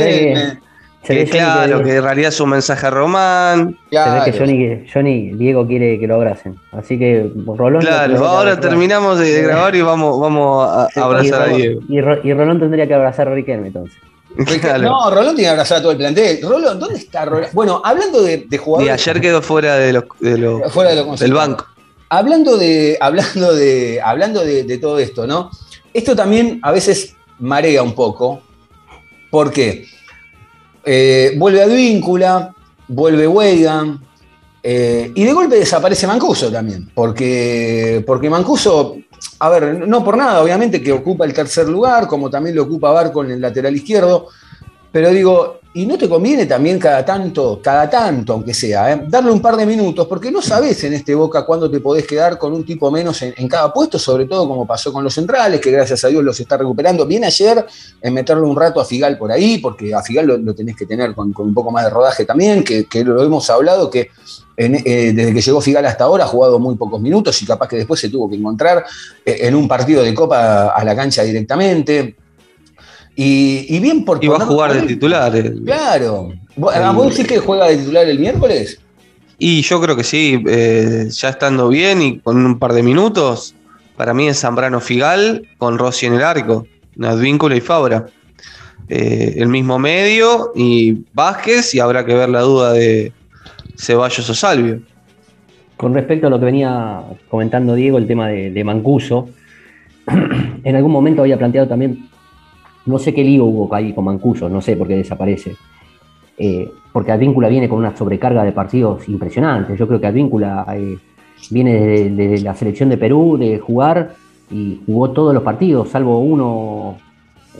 que- claro, que- en realidad es un mensaje a Román. Se ve que Johnny, que Johnny, Diego quiere que lo abracen. Así que Rolón. Claro, ahora terminamos de grabar y vamos, vamos a, a abrazar a y, Ro- Diego. y Rolón tendría que abrazar a Riquelme entonces. Claro. No, Rolón tiene que abrazar a todo el plantel. Rolón, ¿dónde está Rolón? Bueno, hablando de, de Y jugadores. ayer quedó fuera de los, de los- Fuera de lo del banco. Hablando de, hablando de, hablando de, de todo esto, ¿no? Esto también a veces marea un poco. ¿Por qué? Eh, vuelve Advíncula, vuelve Weigan, eh, y de golpe desaparece Mancuso también. Porque, porque Mancuso, a ver, no por nada, obviamente que ocupa el tercer lugar, como también lo ocupa Barco en el lateral izquierdo. Pero digo, y no te conviene también cada tanto, cada tanto, aunque sea, ¿eh? darle un par de minutos, porque no sabes en este Boca cuándo te podés quedar con un tipo menos en, cada puesto, sobre todo como pasó con los centrales, que gracias a Dios los está recuperando. Bien ayer en meterle un rato a Figal por ahí, porque a Figal lo, lo tenés que tener con, con, un poco más de rodaje también, que, que lo hemos hablado, que en, eh, desde que llegó Figal hasta ahora ha jugado muy pocos minutos y capaz que después se tuvo que encontrar eh, en un partido de Copa a la cancha directamente. Y, y bien por Y va a jugar de titular. El, claro. ¿A vos decís que juega de titular el miércoles? Y yo creo que sí, eh, ya estando bien y con un par de minutos, para mí es Zambrano Figal con Rossi en el arco, Advíncula y Fabra. Eh, el mismo medio y Vázquez, y habrá que ver la duda de Ceballos o Salvio. Con respecto a lo que venía comentando Diego, el tema de, Mancuso, (clears throat) en algún momento había planteado también no sé qué lío hubo ahí con Mancuso, no sé por qué desaparece. Eh, porque Advíncula viene con una sobrecarga de partidos impresionantes. Yo creo que Advíncula eh, viene desde, la selección de Perú de jugar y jugó todos los partidos, salvo uno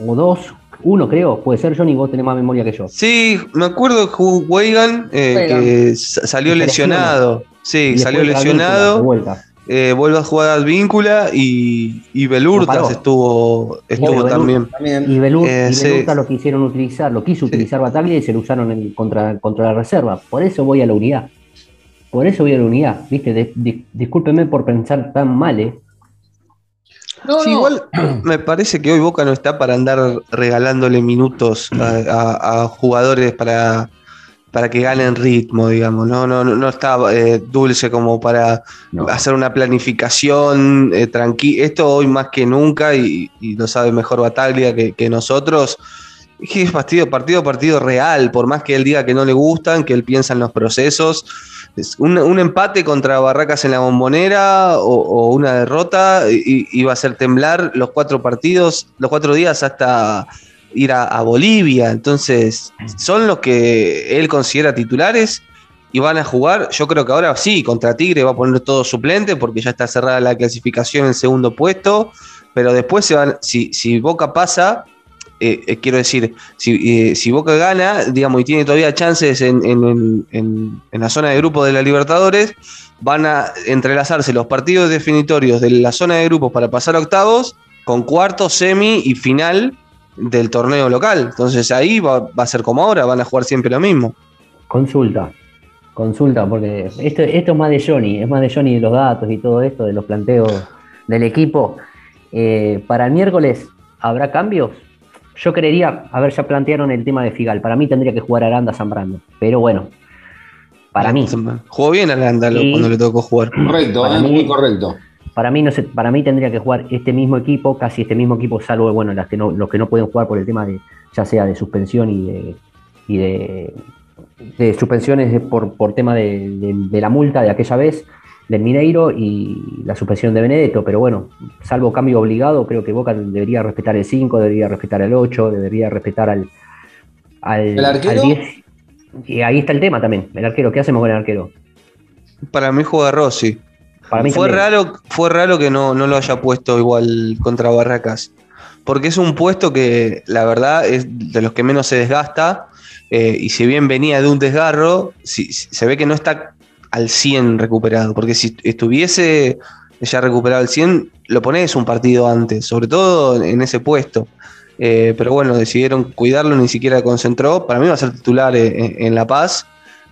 o dos. Uno creo, puede ser Johnny, vos tenés más memoria que yo. Sí, me acuerdo que Weigan, eh, que salió lesionado. Sí, salió lesionado. Eh, vuelve a jugar Advíncula y, y Belurtas no estuvo, estuvo bueno, también. Y, Belur, eh, y Belurta sí. lo quisieron utilizar, lo quiso utilizar sí. Bataglia y se lo usaron en, contra, contra la reserva. Por eso voy a la unidad. Por eso voy a la unidad. ¿Viste? De, de, discúlpeme por pensar tan mal, ¿eh? No, sí, no. igual (clears throat) me parece que hoy Boca no está para andar regalándole minutos a, a, a jugadores para, para que ganen ritmo, digamos. No, no, no está eh, dulce como para no. hacer una planificación eh, tranquila. Esto hoy más que nunca, y, y, lo sabe mejor Bataglia que, que nosotros, es partido, partido, partido real, por más que él diga que no le gustan, que él piensa en los procesos. Un, empate contra Barracas en la bombonera o, una derrota iba a hacer temblar los cuatro partidos, los cuatro días hasta ir a, Bolivia. Entonces, son los que él considera titulares y van a jugar. Yo creo que ahora sí, contra Tigre va a poner todo suplente porque ya está cerrada la clasificación en segundo puesto. Pero después si, si Boca pasa, eh, eh, quiero decir, si, eh, si, Boca gana, digamos, y tiene todavía chances en, en, en, en, la zona de grupo de la Libertadores, van a entrelazarse los partidos definitorios de la zona de grupos para pasar a octavos con cuarto, semi y final del torneo local. Entonces ahí va, va, a ser como ahora, van a jugar siempre lo mismo. Consulta, consulta, porque esto, esto es más de Johnny, es más de Johnny de los datos y todo esto, de los planteos del equipo. Para el miércoles, ¿habrá cambios? Yo creería, a ver, ya plantearon el tema de Figal. Para mí tendría que jugar Aranda Zambrano. Pero bueno, para mí. Jugó bien Aranda y, cuando le tocó jugar. Correcto, para mí, muy correcto. Para mí, no sé, para mí tendría que jugar este mismo equipo, casi este mismo equipo, salvo bueno, las que no, los que no pueden jugar por el tema de, ya sea de suspensión y de, y de, de suspensiones de, por, por tema de, de, de la multa de aquella vez del Mineiro y la suspensión de Benedetto, pero bueno, salvo cambio obligado, creo que Boca debería respetar el 5, debería respetar el 8, debería respetar al, al, ¿El arquero? al 10. Y ahí está el tema también, el arquero, ¿qué hacemos con el arquero? Para mí juega Rossi. Para mí fue, raro, fue raro que no, no lo haya puesto igual contra Barracas, porque es un puesto que la verdad es de los que menos se desgasta, eh, y si bien venía de un desgarro, si, se ve que no está al 100 recuperado, porque si estuviese ya recuperado al 100, lo pones un partido antes, sobre todo en ese puesto. Eh, pero bueno, decidieron cuidarlo, ni siquiera concentró. Para mí va a ser titular en, La Paz.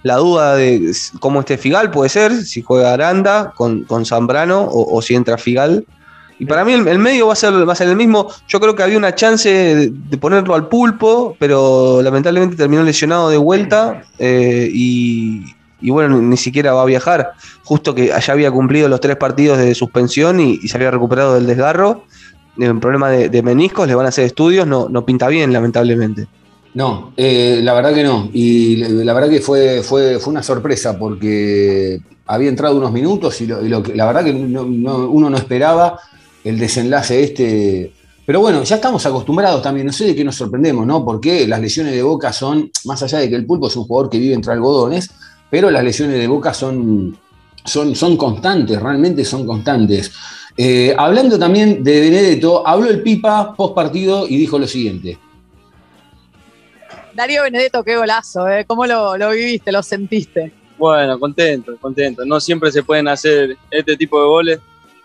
La duda de cómo esté Figal puede ser, si juega Aranda con, con Zambrano o, si entra Figal. Y para mí el, medio va a, ser, va a ser el mismo. Yo creo que había una chance de, de ponerlo al pulpo, pero lamentablemente terminó lesionado de vuelta eh, y, y bueno, ni siquiera va a viajar, justo que allá había cumplido los tres partidos de suspensión y, se había recuperado del desgarro, un problema de, meniscos, le van a hacer estudios, no, no pinta bien, lamentablemente. No, eh, la verdad que no, y la verdad que fue, fue, fue una sorpresa porque había entrado unos minutos y, la verdad que no, no, uno no esperaba el desenlace este pero bueno, ya estamos acostumbrados también, no sé de qué nos sorprendemos, ¿no? Porque las lesiones de Boca son, más allá de que el pulpo es un jugador que vive entre algodones, pero las lesiones de Boca son, son, son constantes, realmente son constantes. Eh, hablando también de Benedetto, habló el Pipa post partido y dijo lo siguiente. Darío Benedetto, qué golazo, ¿eh? ¿Cómo lo, lo viviste, lo sentiste? Bueno, contento, contento. No siempre se pueden hacer este tipo de goles.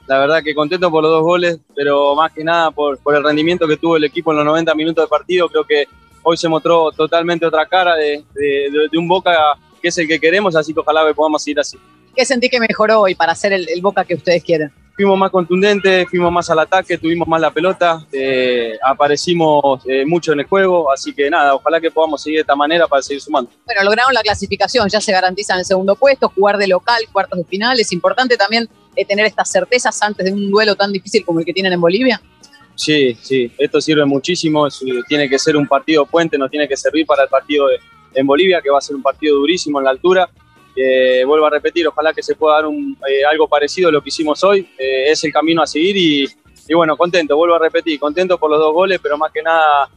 La verdad que contento por los dos goles, pero más que nada por, por el rendimiento que tuvo el equipo en los 90 minutos de partido. Creo que hoy se mostró totalmente otra cara de, de- de- de un Boca que es el que queremos, así que ojalá que podamos seguir así. ¿Qué sentí que mejoró hoy para hacer el, el Boca que ustedes quieren? Fuimos más contundentes, fuimos más al ataque, tuvimos más la pelota, eh, aparecimos eh, mucho en el juego, así que nada, ojalá que podamos seguir de esta manera para seguir sumando. Bueno, lograron la clasificación, ya se garantizan el segundo puesto, jugar de local, cuartos de final. Es importante también eh, tener estas certezas antes de un duelo tan difícil como el que tienen en Bolivia. Sí, sí, esto sirve muchísimo, tiene que ser un partido puente, nos tiene que servir para el partido de- en Bolivia, que va a ser un partido durísimo en la altura. Eh, vuelvo a repetir, ojalá que se pueda dar un, eh, algo parecido a lo que hicimos hoy, Eh, es el camino a seguir y, y bueno, contento, vuelvo a repetir, contento por los dos goles, pero más que nada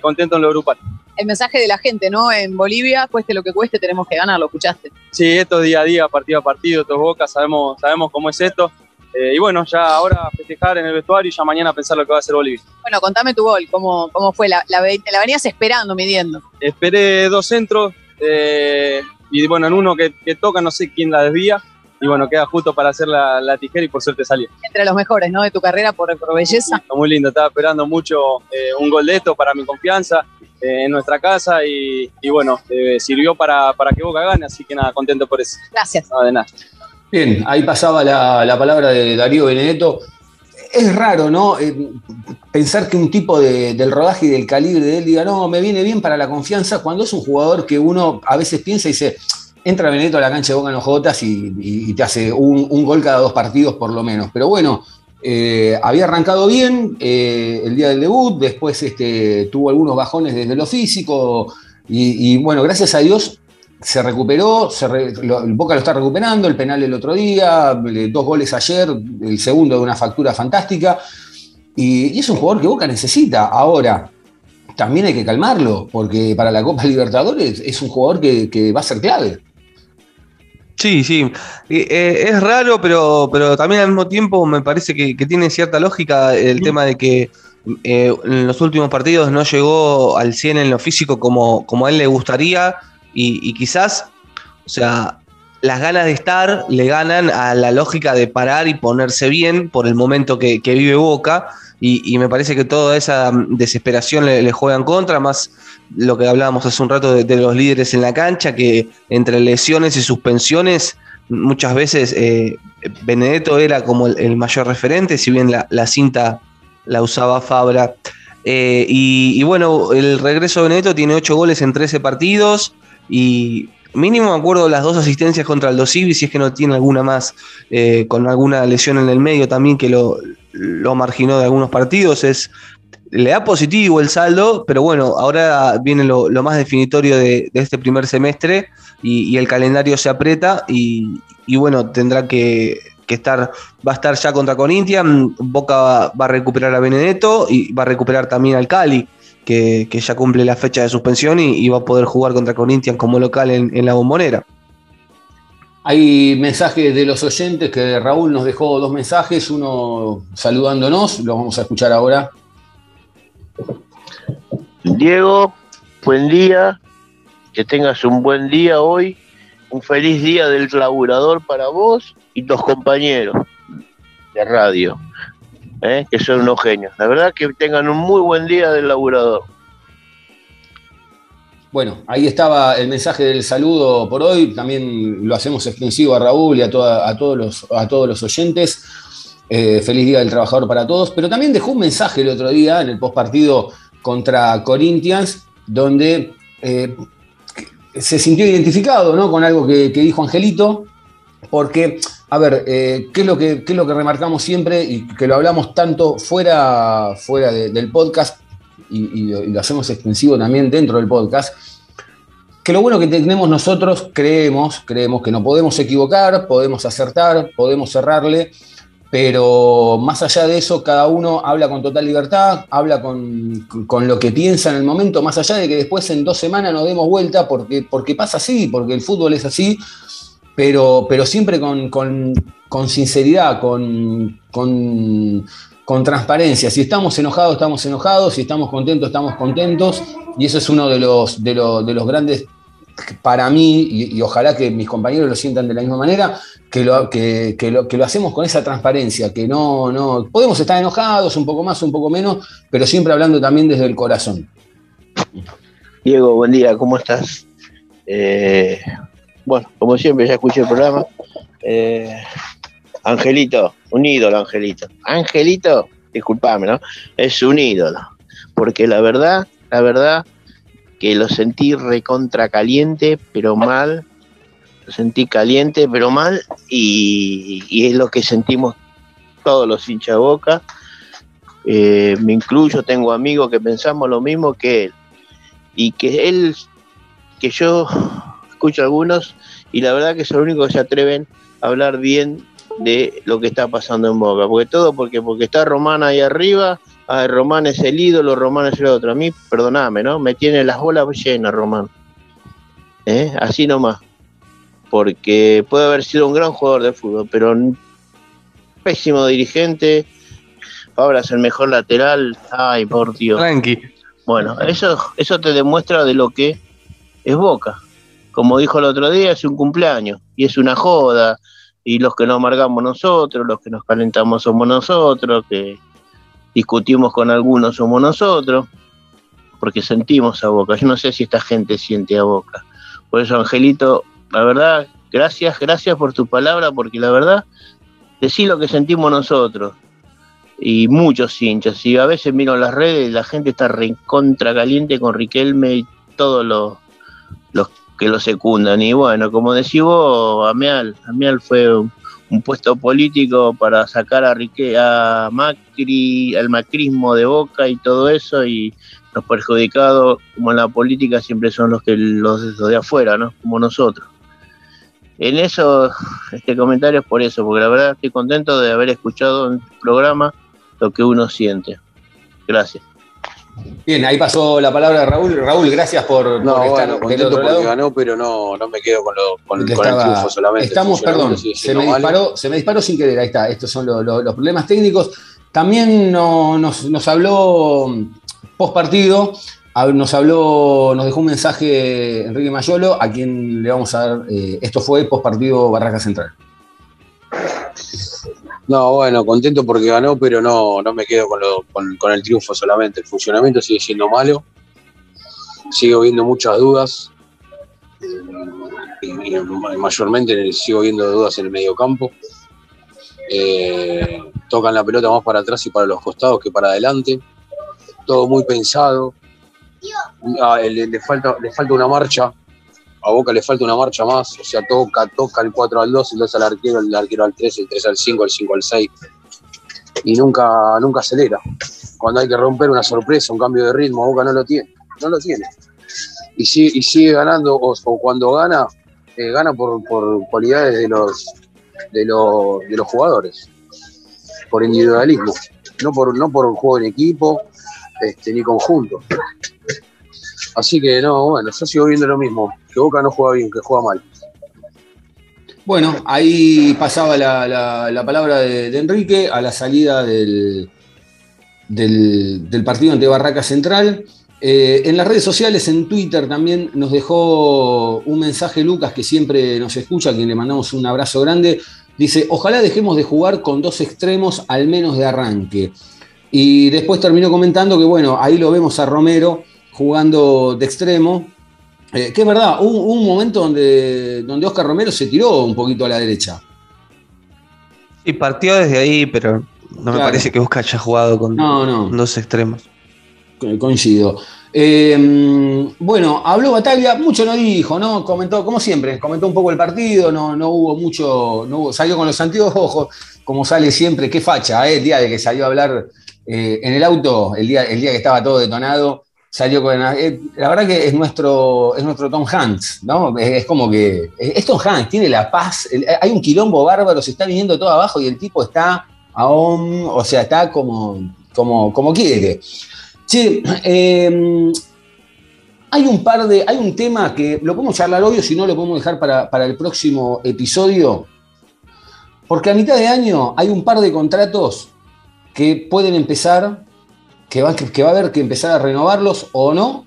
contento en lo grupal. El mensaje de la gente, ¿no? En Bolivia, cueste lo que cueste, tenemos que ganar, lo escuchaste. Sí, esto es día a día, partido a partido, todos Boca, sabemos, sabemos cómo es esto. Eh, y bueno, ya ahora festejar en el vestuario y ya mañana pensar lo que va a hacer Bolivia. Bueno, contame tu gol, ¿cómo, cómo fue? La, la, ve- la venías esperando, midiendo. Esperé dos centros eh, y bueno, en uno que, que toca, no sé quién la desvía. Y bueno, queda justo para hacer la, la tijera y por suerte salió. Entre los mejores, ¿no? De tu carrera por, por belleza. Está muy lindo, estaba esperando mucho eh, un gol de esto para mi confianza en nuestra casa y, y bueno, sirvió para, para que Boca gane, así que nada, contento por eso. Gracias. No, de nada. Bien, ahí pasaba la, la palabra de Darío Benedetto. Es raro, ¿no? Eh, pensar que un tipo de- del rodaje y del calibre de él diga, no, me viene bien para la confianza, cuando es un jugador que uno a veces piensa y dice, entra Benedetto a la cancha de Boca en los Jotas y, te hace un, gol cada dos partidos por lo menos. Pero bueno, eh, había arrancado bien eh, el día del debut, después este, tuvo algunos bajones desde lo físico y bueno, gracias a Dios se recuperó, se re- lo- el Boca lo está recuperando, el penal el otro día, le- dos goles ayer, el segundo de una factura fantástica. Y, y es un jugador que Boca necesita. Ahora, también hay que calmarlo, porque para la Copa Libertadores es un jugador que, que va a ser clave. Sí, sí. Eh, eh, es raro, pero, pero también al mismo tiempo me parece que, que tiene cierta lógica el tema de que eh, en los últimos partidos no llegó al 100 en lo físico como, como a él le gustaría y, quizás, o sea, las ganas de estar le ganan a la lógica de parar y ponerse bien por el momento que, vive Boca y, me parece que toda esa desesperación le, le juega en contra, más lo que hablábamos hace un rato de, los líderes en la cancha, que entre lesiones y suspensiones muchas veces eh, Benedetto era como el, mayor referente, si bien la, la cinta la usaba Fabra. Eh, y, y bueno, el regreso de Benedetto tiene 8 goles en 13 partidos y mínimo me acuerdo las dos asistencias contra el Dosivi, si es que no tiene alguna más, eh, con alguna lesión en el medio también que lo, lo marginó de algunos partidos. Es, le da positivo el saldo, pero bueno, ahora viene lo, más definitorio de, este primer semestre y, el calendario se aprieta y, bueno, tendrá que, estar, va a estar ya contra Corinthians, Boca va, va a recuperar a Benedetto y va a recuperar también al Cali, que, que ya cumple la fecha de suspensión y, y va a poder jugar contra Corinthians como local en, en la bombonera. Hay mensajes de los oyentes que Raúl nos dejó dos mensajes, uno saludándonos, lo vamos a escuchar ahora. Diego, buen día, que tengas un buen día hoy, un feliz día del laburador para vos y tus compañeros de radio, ¿eh? que son unos genios. La verdad que tengan un muy buen día del laburador. Bueno, ahí estaba el mensaje del saludo por hoy. También lo hacemos extensivo a Raúl y a, a todos, los, a todos los oyentes. Eh, feliz Día del Trabajador para todos. Pero también dejó un mensaje el otro día en el postpartido contra Corinthians, donde eh, se sintió identificado ¿no? con algo que, que dijo Angelito. Porque, a ver, eh, ¿qué, es lo que, qué es lo que remarcamos siempre y que lo hablamos tanto fuera, fuera de- del podcast y, y lo hacemos extensivo también dentro del podcast? Que lo bueno que tenemos nosotros, creemos, creemos que no podemos equivocar, podemos acertar, podemos cerrarle, pero más allá de eso, cada uno habla con total libertad, habla con, con lo que piensa en el momento, más allá de que después en dos semanas nos demos vuelta, porque, porque pasa así, porque el fútbol es así, pero, pero siempre con, con- sinceridad, con, con, transparencia. Si estamos enojados, estamos enojados, si estamos contentos, estamos contentos, y eso es uno de los, de los, de los grandes, para mí, y, ojalá que mis compañeros lo sientan de la misma manera, que lo, que lo, que lo hacemos con esa transparencia, que no, no, podemos estar enojados un poco más, un poco menos, pero siempre hablando también desde el corazón. Diego, buen día, ¿cómo estás? Eh, bueno, como siempre, ya escuché el programa. Eh, Angelito, un ídolo, Angelito. Angelito, disculpame, ¿no? Es un ídolo. Porque la verdad, la verdad, que lo sentí recontra caliente, pero mal. Lo sentí caliente, pero mal. Y, es lo que sentimos todos los hinchas boca. Eh, me incluyo, tengo amigos que pensamos lo mismo que él. Y que él, que yo escucho a algunos, y la verdad que son los únicos que se atreven a hablar bien de lo que está pasando en Boca. Porque todo porque, porque está Román ahí arriba, ah, Román es el ídolo, Román es el otro. A mí, perdoname, ¿no? Me tiene las bolas llenas, Román. ¿Eh? Así nomás. Porque puede haber sido un gran jugador de fútbol, pero un pésimo dirigente. Ahora es el mejor lateral. Ay, por Dios. Tranqui. Bueno, eso, eso te demuestra de lo que es Boca. Como dijo el otro día, es un cumpleaños y es una joda. Y los que nos amargamos nosotros, los que nos calentamos somos nosotros, que discutimos con algunos somos nosotros, porque sentimos a Boca. Yo no sé si esta gente siente a Boca. Por eso, Angelito, la verdad, gracias, gracias por tu palabra, porque la verdad, decís lo que sentimos nosotros y muchos hinchas. Y a veces miro las redes y la gente está recontra caliente con Riquelme y todos los, los que lo secundan. Y bueno, como decís vos, Ameal, Ameal fue un, un puesto político para sacar a, Rique, a Macri, al macrismo de Boca y todo eso. Y los perjudicados, como en la política, siempre son los que los, los de afuera, ¿no? Como nosotros. En eso, este comentario es por eso, porque la verdad estoy contento de haber escuchado en el programa lo que uno siente. Gracias. Bien, ahí pasó la palabra Raúl. Raúl, gracias por, No, por estar bueno, contento porque ganó, pero no, no me quedo con, lo, con, el triunfo solamente. Estamos, perdón, se me, disparó, se me disparó sin querer, ahí está, estos son lo- lo- los problemas técnicos. También no- nos, nos habló post partido, nos habló, nos dejó un mensaje Enrique Mayolo, a quien le vamos a dar, eh, esto fue post partido Barraca Central. No, bueno, contento porque ganó, pero no, no me quedo con, el triunfo solamente. El funcionamiento sigue siendo malo. Sigo viendo muchas dudas. Y, mayormente sigo viendo dudas en el mediocampo. Eh, tocan la pelota más para atrás y para los costados que para adelante. Todo muy pensado. Ah, le falta una marcha. A Boca le falta una marcha más. O sea, toca, toca el 4 al 2, el 2 al arquero, el arquero al 3, el 3 al 5, el 5 al 6. Y nunca, nunca acelera. Cuando hay que romper una sorpresa, un cambio de ritmo, Boca no lo tiene. No lo tiene. Y sigue, y sigue ganando, o, o cuando gana, eh, gana por, por cualidades de los, de, los, de los jugadores. Por individualismo. No por, no por juego en equipo, este, ni conjunto. Así que no, bueno, yo sigo viendo lo mismo. Que Boca no juega bien, que juega mal. Bueno, ahí pasaba la, la- la palabra de, Enrique a la salida del, del, del partido ante Barraca Central. Eh, en las redes sociales, en Twitter también nos dejó un mensaje Lucas que siempre nos escucha, a quien le mandamos un abrazo grande. Dice, ojalá dejemos de jugar con dos extremos al menos de arranque. Y después terminó comentando que, bueno, ahí lo vemos a Romero jugando de extremo. Eh, que es verdad, hubo, hubo un momento donde, donde Oscar Romero se tiró un poquito a la derecha. Y partió desde ahí, pero no me parece que Boca haya jugado con No, no. dos extremos. Co- Coincido. Eh, bueno, habló Bataglia, mucho no dijo, ¿no? Comentó, como siempre, comentó un poco el partido, no, no hubo mucho, no hubo- salió con los anteojos, como sale siempre, qué facha, ¿eh? el día de que salió a hablar eh, en el auto, el día, el día que estaba todo detonado, salió con. eh, la verdad que es nuestro, es nuestro Tom Hanks, ¿no? Es, como que. Es, Tom Hanks, tiene la paz. hay un quilombo bárbaro, se está viniendo todo abajo y el tipo está aún, o sea, está como, como, como quiere. Che, eh, hay un par de. Hay un tema que lo podemos charlar hoy o si no lo podemos dejar para, para el próximo episodio. Porque a mitad de año hay un par de contratos que pueden empezar, que va, a haber que empezar a renovarlos o no,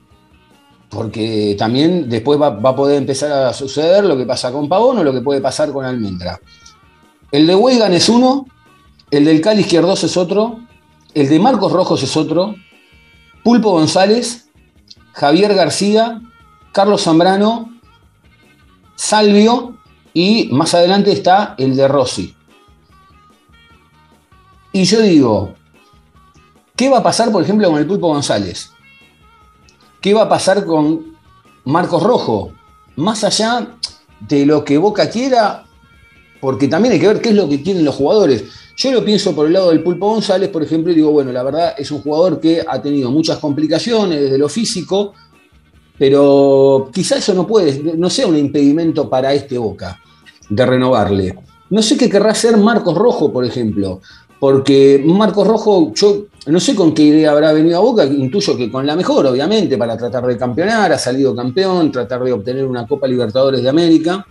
porque también después va, a poder empezar a suceder lo que pasa con Pavón o lo que puede pasar con Almendra. El de Weigan es uno, el del Cali Izquierdos es otro, el de Marcos Rojos es otro, Pulpo González, Javier García, Carlos Zambrano, Salvio y más adelante está el de Rossi. Y yo digo, ¿qué va a pasar, por ejemplo, con el Pulpo González? ¿Qué va a pasar con Marcos Rojo? Más allá de lo que Boca quiera, porque también hay que ver qué es lo que quieren los jugadores. Yo lo pienso por el lado del Pulpo González, por ejemplo, y digo, bueno, la verdad es un jugador que ha tenido muchas complicaciones desde lo físico, pero quizá eso no puede, no sea un impedimento para este Boca de renovarle. No sé qué querrá hacer Marcos Rojo, por ejemplo, porque Marcos Rojo, yo no sé con qué idea habrá venido a Boca, intuyo que con la mejor, obviamente, para tratar de campeonar, ha salido campeón, tratar de obtener una Copa Libertadores de América.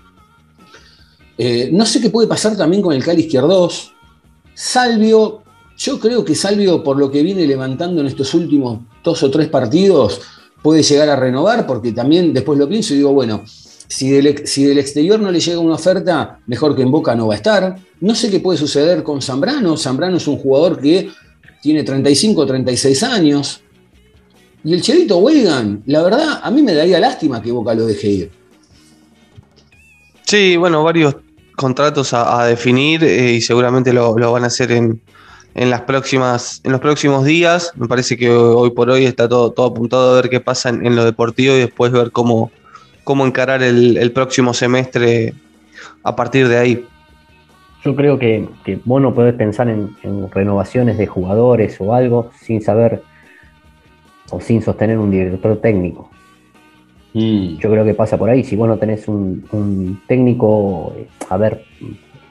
Eh, no sé qué puede pasar también con el Cali Izquierdos. Salvio, yo creo que Salvio, por lo que viene levantando en estos últimos dos o tres partidos, puede llegar a renovar, porque también después lo pienso y digo, bueno, si del, si del, exterior no le llega una oferta, mejor que en Boca no va a estar. No sé qué puede suceder con Zambrano. Zambrano es un jugador que tiene 35 o 36 años. Y el Chelito Weigan, la verdad, a mí me daría lástima que Boca lo deje ir. Sí, bueno, varios contratos a, definir eh, y seguramente lo, lo, van a hacer en, en, las próximas, en los próximos días. Me parece que hoy por hoy está todo, todo apuntado a ver qué pasa en, en lo deportivo y después ver cómo, cómo encarar el, próximo semestre a partir de ahí. Yo creo que, que vos no podés pensar en, en, renovaciones de jugadores o algo sin saber o sin sostener un director técnico. Mm. Yo creo que pasa por ahí. Si vos no tenés un, un, técnico, a ver,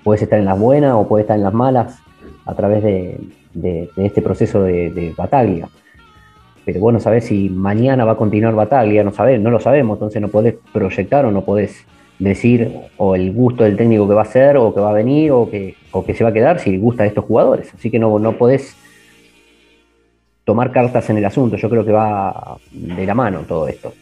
puedes estar en las buenas o puedes estar en las malas a través de, de, de este proceso de, de batalla pero vos no sabés si mañana va a continuar Bataglia, no sabés, no lo sabemos, entonces no podés proyectar o no podés decir o el gusto del técnico que va a ser o que va a venir o que, o que se va a quedar si gusta a estos jugadores. Así que no, no podés tomar cartas en el asunto, yo creo que va de la mano todo esto.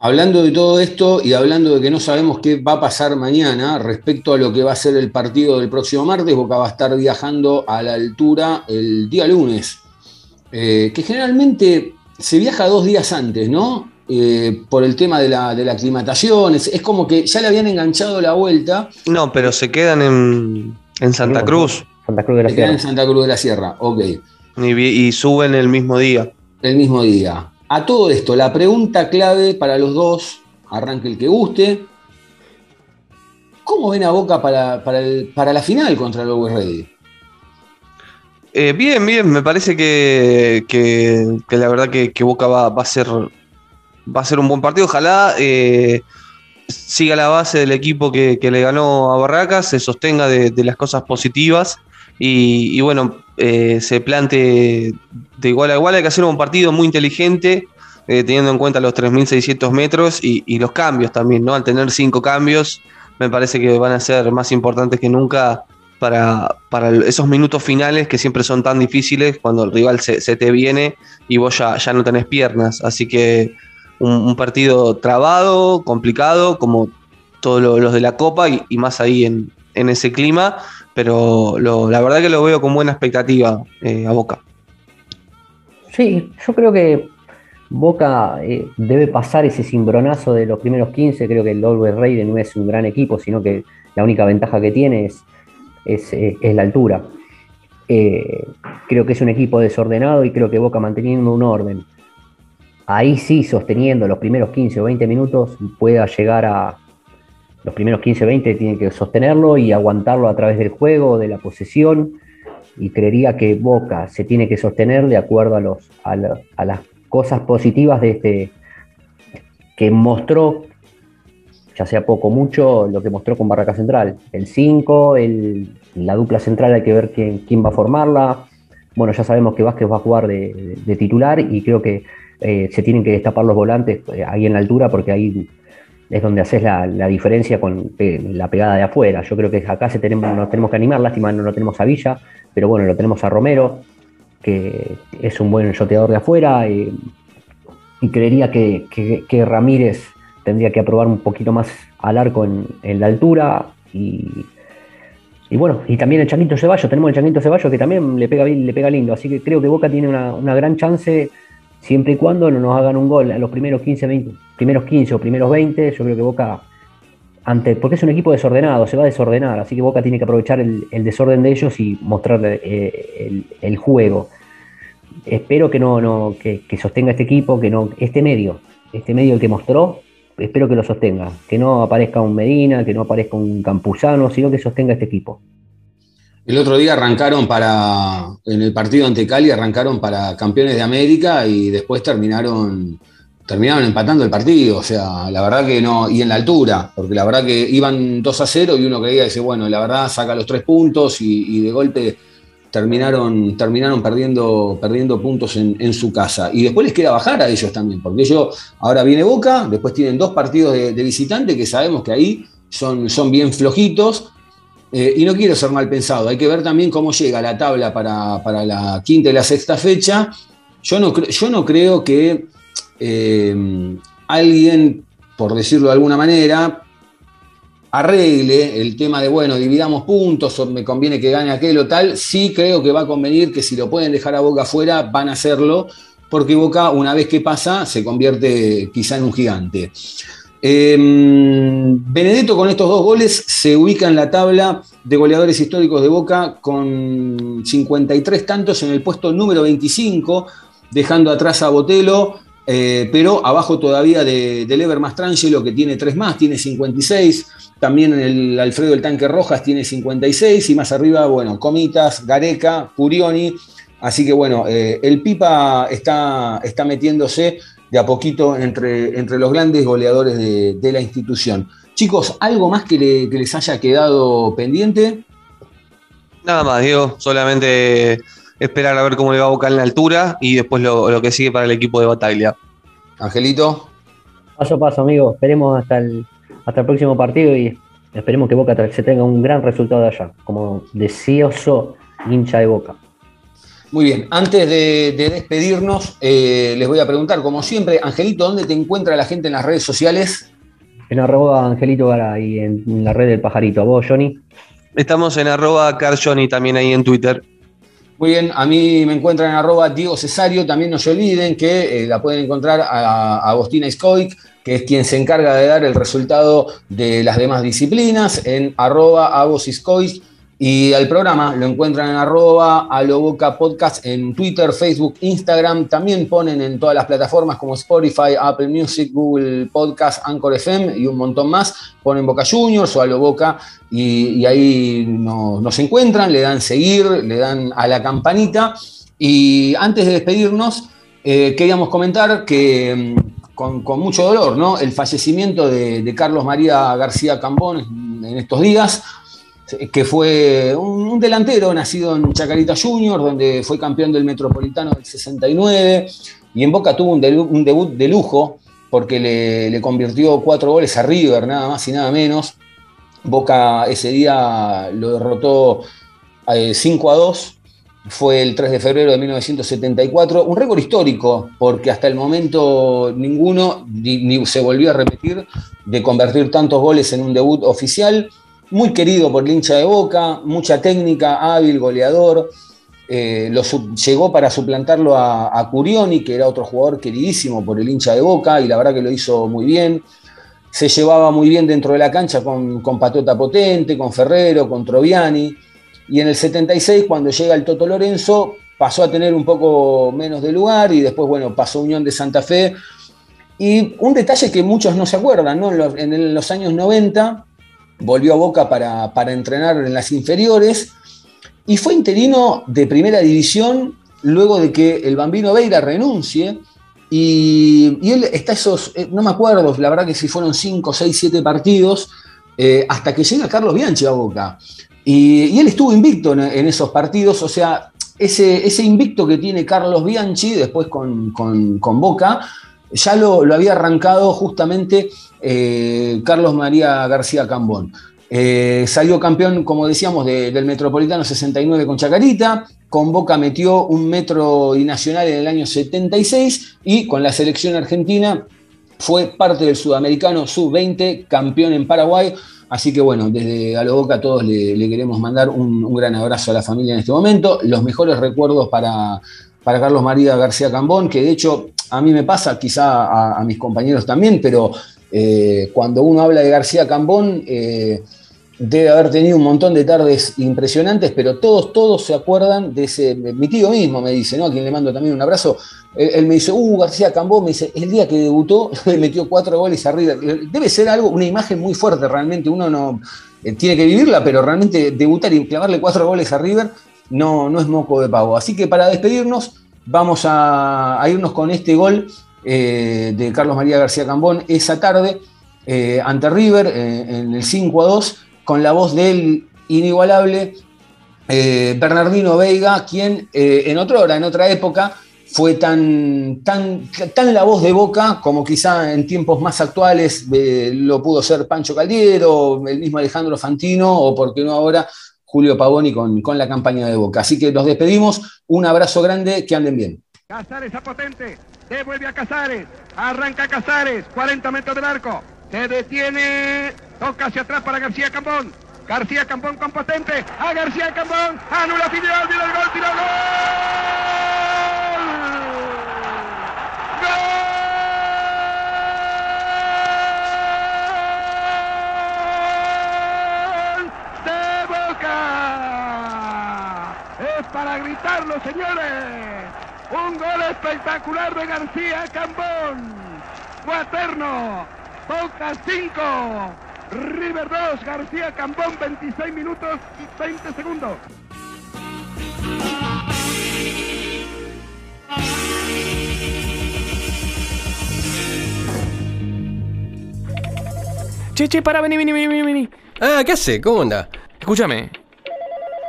Hablando de todo esto y hablando de que no sabemos qué va a pasar mañana respecto a lo que va a ser el partido del próximo martes, Boca va a estar viajando a la altura el día lunes eh, que generalmente se viaja dos días antes, ¿no? Eh, por el tema de la, de la aclimatación, es, es, como que ya le habían enganchado la vuelta. No, pero se quedan en, en Santa no, Cruz. Santa Cruz de la se Sierra. quedan en Santa Cruz de la Sierra, ok. Y, y suben el mismo día. El mismo día. A todo esto, la pregunta clave para los dos, arranque el que guste. ¿Cómo ven a Boca para, para, el, para la final contra el Always Ready? Eh, bien, bien, me parece que, que, que la verdad que, que Boca va, va, a ser, va a ser un buen partido. Ojalá eh, siga la base del equipo que, le ganó a Barracas, se sostenga de, las cosas positivas y, bueno, eh, se plante de igual a igual. Hay que hacer un partido muy inteligente, eh, teniendo en cuenta los 3.600 metros y, y, los cambios también, ¿no? Al tener cinco cambios, me parece que van a ser más importantes que nunca para, para, esos minutos finales que siempre son tan difíciles cuando el rival se, se te viene y vos ya, ya, no tenés piernas. Así que un, partido trabado, complicado, como todos lo, los de la Copa y, más ahí en, en, ese clima, pero lo, la verdad que lo veo con buena expectativa eh, a Boca. Sí, yo creo que Boca eh, debe pasar ese cimbronazo de los primeros 15. Creo que el Always Ready no es un gran equipo, sino que la única ventaja que tiene es, es la altura. Eh, creo que es un equipo desordenado y creo que Boca manteniendo un orden. Ahí sí, sosteniendo los primeros 15 o 20 minutos, pueda llegar a. Los primeros 15 o 20 tiene que sostenerlo y aguantarlo a través del juego, de la posesión. Y creería que Boca se tiene que sostener de acuerdo a, los, a, la, a las cosas positivas de este. que mostró ya sea poco o mucho, lo que mostró con Barraca Central. El 5, la dupla central hay que ver quién, quién, va a formarla. Bueno, ya sabemos que Vázquez va a jugar de titular y creo que eh, se tienen que destapar los volantes eh, ahí en la altura porque ahí es donde haces la, diferencia con eh, la pegada de afuera. Yo creo que acá se tenemos, nos tenemos que animar, lástima no lo tenemos a Villa, pero bueno, lo tenemos a Romero, que es un buen shoteador de afuera, y creería que, que- Ramírez tendría que aprobar un poquito más al arco en, la altura, y, y bueno, y también el Changuito Ceballos, tenemos el Changuito Ceballos que también le pega, le pega lindo, así que creo que Boca tiene una gran chance siempre y cuando no nos hagan un gol a los primeros 15, 20, primeros 15 o primeros 20, yo creo que Boca, ante, porque es un equipo desordenado, se va a desordenar, así que Boca tiene que aprovechar el, desorden de ellos y mostrar eh, el, juego. Espero que no, no que, que sostenga este equipo, que no este medio, este medio que mostró, espero que lo sostenga, que no aparezca un Medina, que no aparezca un Campuzano, sino que sostenga este equipo. El otro día arrancaron para, en el partido ante Cali, arrancaron para campeones de América y después terminaron, terminaron empatando el partido. O sea, la verdad que no, y en la altura, porque la verdad que iban 2 a 0 y uno creía, dice, bueno, la verdad saca los tres puntos y, de golpe terminaron, terminaron perdiendo, perdiendo puntos en, en su casa. Y después les queda bajar a ellos también, porque ellos ahora viene Boca, después tienen dos partidos de, de visitante que sabemos que ahí son, son bien flojitos. Eh, y no quiero ser mal pensado, hay que ver también cómo llega la tabla para, para la quinta y la sexta fecha. Yo no, yo no creo que eh, alguien, por decirlo de alguna manera, arregle el tema de, bueno, dividamos puntos o me conviene que gane aquel o tal. Sí creo que va a convenir que si lo pueden dejar a Boca afuera, van a hacerlo, porque Boca, una vez que pasa, se convierte quizá en un gigante. Eh, Benedetto con estos dos goles se ubica en la tabla de goleadores históricos de Boca con 53 tantos en el puesto número 25, dejando atrás a Botelo, eh, pero abajo todavía de, del Ever Mastrangelo que tiene tres más, tiene 56. También el Alfredo del Tanque Rojas tiene 56 y más arriba, bueno, Comitas, Gareca, Purioni. Así que bueno, eh, el Pipa está, está metiéndose de a poquito entre, entre los grandes goleadores de, de la institución. Chicos, ¿algo más que, le- que les haya quedado pendiente? Nada más, Diego. Solamente esperar a ver cómo le va a Boca en la altura y después lo, lo que sigue para el equipo de Bataglia. Angelito. Paso a paso, amigo. Esperemos hasta el, hasta el próximo partido y esperemos que Boca se tenga un gran resultado de allá, como deseoso hincha de Boca. Muy bien, antes de, de despedirnos, eh, les voy a preguntar, como siempre, Angelito, ¿dónde te encuentra la gente en las redes sociales? En arroba Angelito Garay, en, en la red del pajarito. ¿A vos, Johnny? Estamos en arroba carjohnny también ahí en Twitter. Muy bien, a mí me encuentran en arroba Diego Cesario, también no se olviden que eh, la pueden encontrar a, a Agostina Skoik, que es quien se encarga de dar el resultado de las demás disciplinas, en arroba Agos Skoik, y al programa lo encuentran en arroba Aloboca Podcast en Twitter, Facebook, Instagram, también ponen en todas las plataformas como Spotify, Apple Music, Google Podcast, Anchor FM y un montón más, ponen Boca Juniors o Aloboca y, y ahí no- nos encuentran, le dan seguir, le dan a la campanita. Y antes de despedirnos, eh, queríamos comentar que mm, con, mucho dolor, ¿no? El fallecimiento de, de Carlos María García Cambón en estos días, que fue un, delantero nacido en Chacarita Junior, donde fue campeón del Metropolitano del 69, y en Boca tuvo un, debut de lujo, porque le, le convirtió cuatro goles a River, nada más y nada menos. Boca ese día lo derrotó eh, 5 a 2. Fue el 3 de febrero de 1974. Un récord histórico, porque hasta el momento ninguno ni, ni se volvió a repetir de convertir tantos goles en un debut oficial. Muy querido por el hincha de Boca, mucha técnica, hábil, goleador. Eh, lo llegó para suplantarlo a, Curioni, que era otro jugador queridísimo por el hincha de Boca, y la verdad que lo hizo muy bien se llevaba muy bien dentro de la cancha con, Patota Potente, con Ferrero, con Troviani. Y en el 76, cuando llega el Toto Lorenzo, pasó a tener un poco menos de lugar y después, bueno, pasó Unión de Santa Fe. Y un detalle que muchos no se acuerdan, ¿no? En los años 90 volvió a Boca para, para entrenar en las inferiores y fue interino de primera división luego de que el Bambino Veira renuncie. Y, y él está esos, eh, no me acuerdo, la verdad que si fueron 5, 6, 7 partidos, eh, hasta que llega Carlos Bianchi a Boca. Y, y él estuvo invicto en, en esos partidos, o sea, ese, ese invicto que tiene Carlos Bianchi después con, con- con Boca, ya lo, lo había arrancado justamente eh, Carlos María García Cambón. Eh, salió campeón, como decíamos, de- del Metropolitano 69 con Chacarita, con Boca metió un metro y nacional en el año 76 y con la selección argentina fue parte del Sudamericano Sub-20, campeón en Paraguay. Así que bueno, desde a lo Boca todos le, le queremos mandar un, un gran abrazo a la familia en este momento. Los mejores recuerdos para, para Carlos María García Cambón, que de hecho a mí me pasa, quizá a, mis compañeros también, pero eh, cuando uno habla de García Cambón, eh, debe haber tenido un montón de tardes impresionantes, pero todos, todos se acuerdan de ese. Mi tío mismo me dice, ¿no? A quien le mando también un abrazo. Él, me dice, uh, García Cambó, me dice, el día que debutó, (laughs) le metió cuatro goles arriba. Debe ser algo, una imagen muy fuerte, realmente. Uno no eh, tiene que vivirla, pero realmente debutar y clavarle cuatro goles a River no, no es moco de pavo. Así que para despedirnos, vamos a, irnos con este gol eh, de Carlos María García Cambón esa tarde eh, ante River eh, en el 5 a 2 con la voz del inigualable Bernardino Veiga, quien en otra hora, en otra época, fue tan, tan, tan la voz de boca como quizá en tiempos más actuales lo pudo ser Pancho Caldiero, el mismo Alejandro Fantino o, por qué no ahora, Julio Pavoni con, con la campaña de boca. Así que nos despedimos, un abrazo grande, que anden bien. Casares a potente, devuelve a Casares, arranca Casares, 40 metros del arco, se detiene, toca hacia atrás para García Cambón, García Cambón con potente, a García Cambón, anula Fidel, viene el gol, tira gol de Boca. Es para gritarlo, señores. Un gol espectacular de García Cambón. Cuaterno. Boca 5. River 2. García Cambón 26 minutos y 20 segundos. Che, che, para, vení, vení, vení, vení. Ah, ¿qué hace? ¿Cómo anda? Escúchame.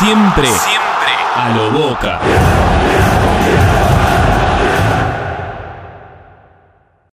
Siempre. Siempre. A lo boca.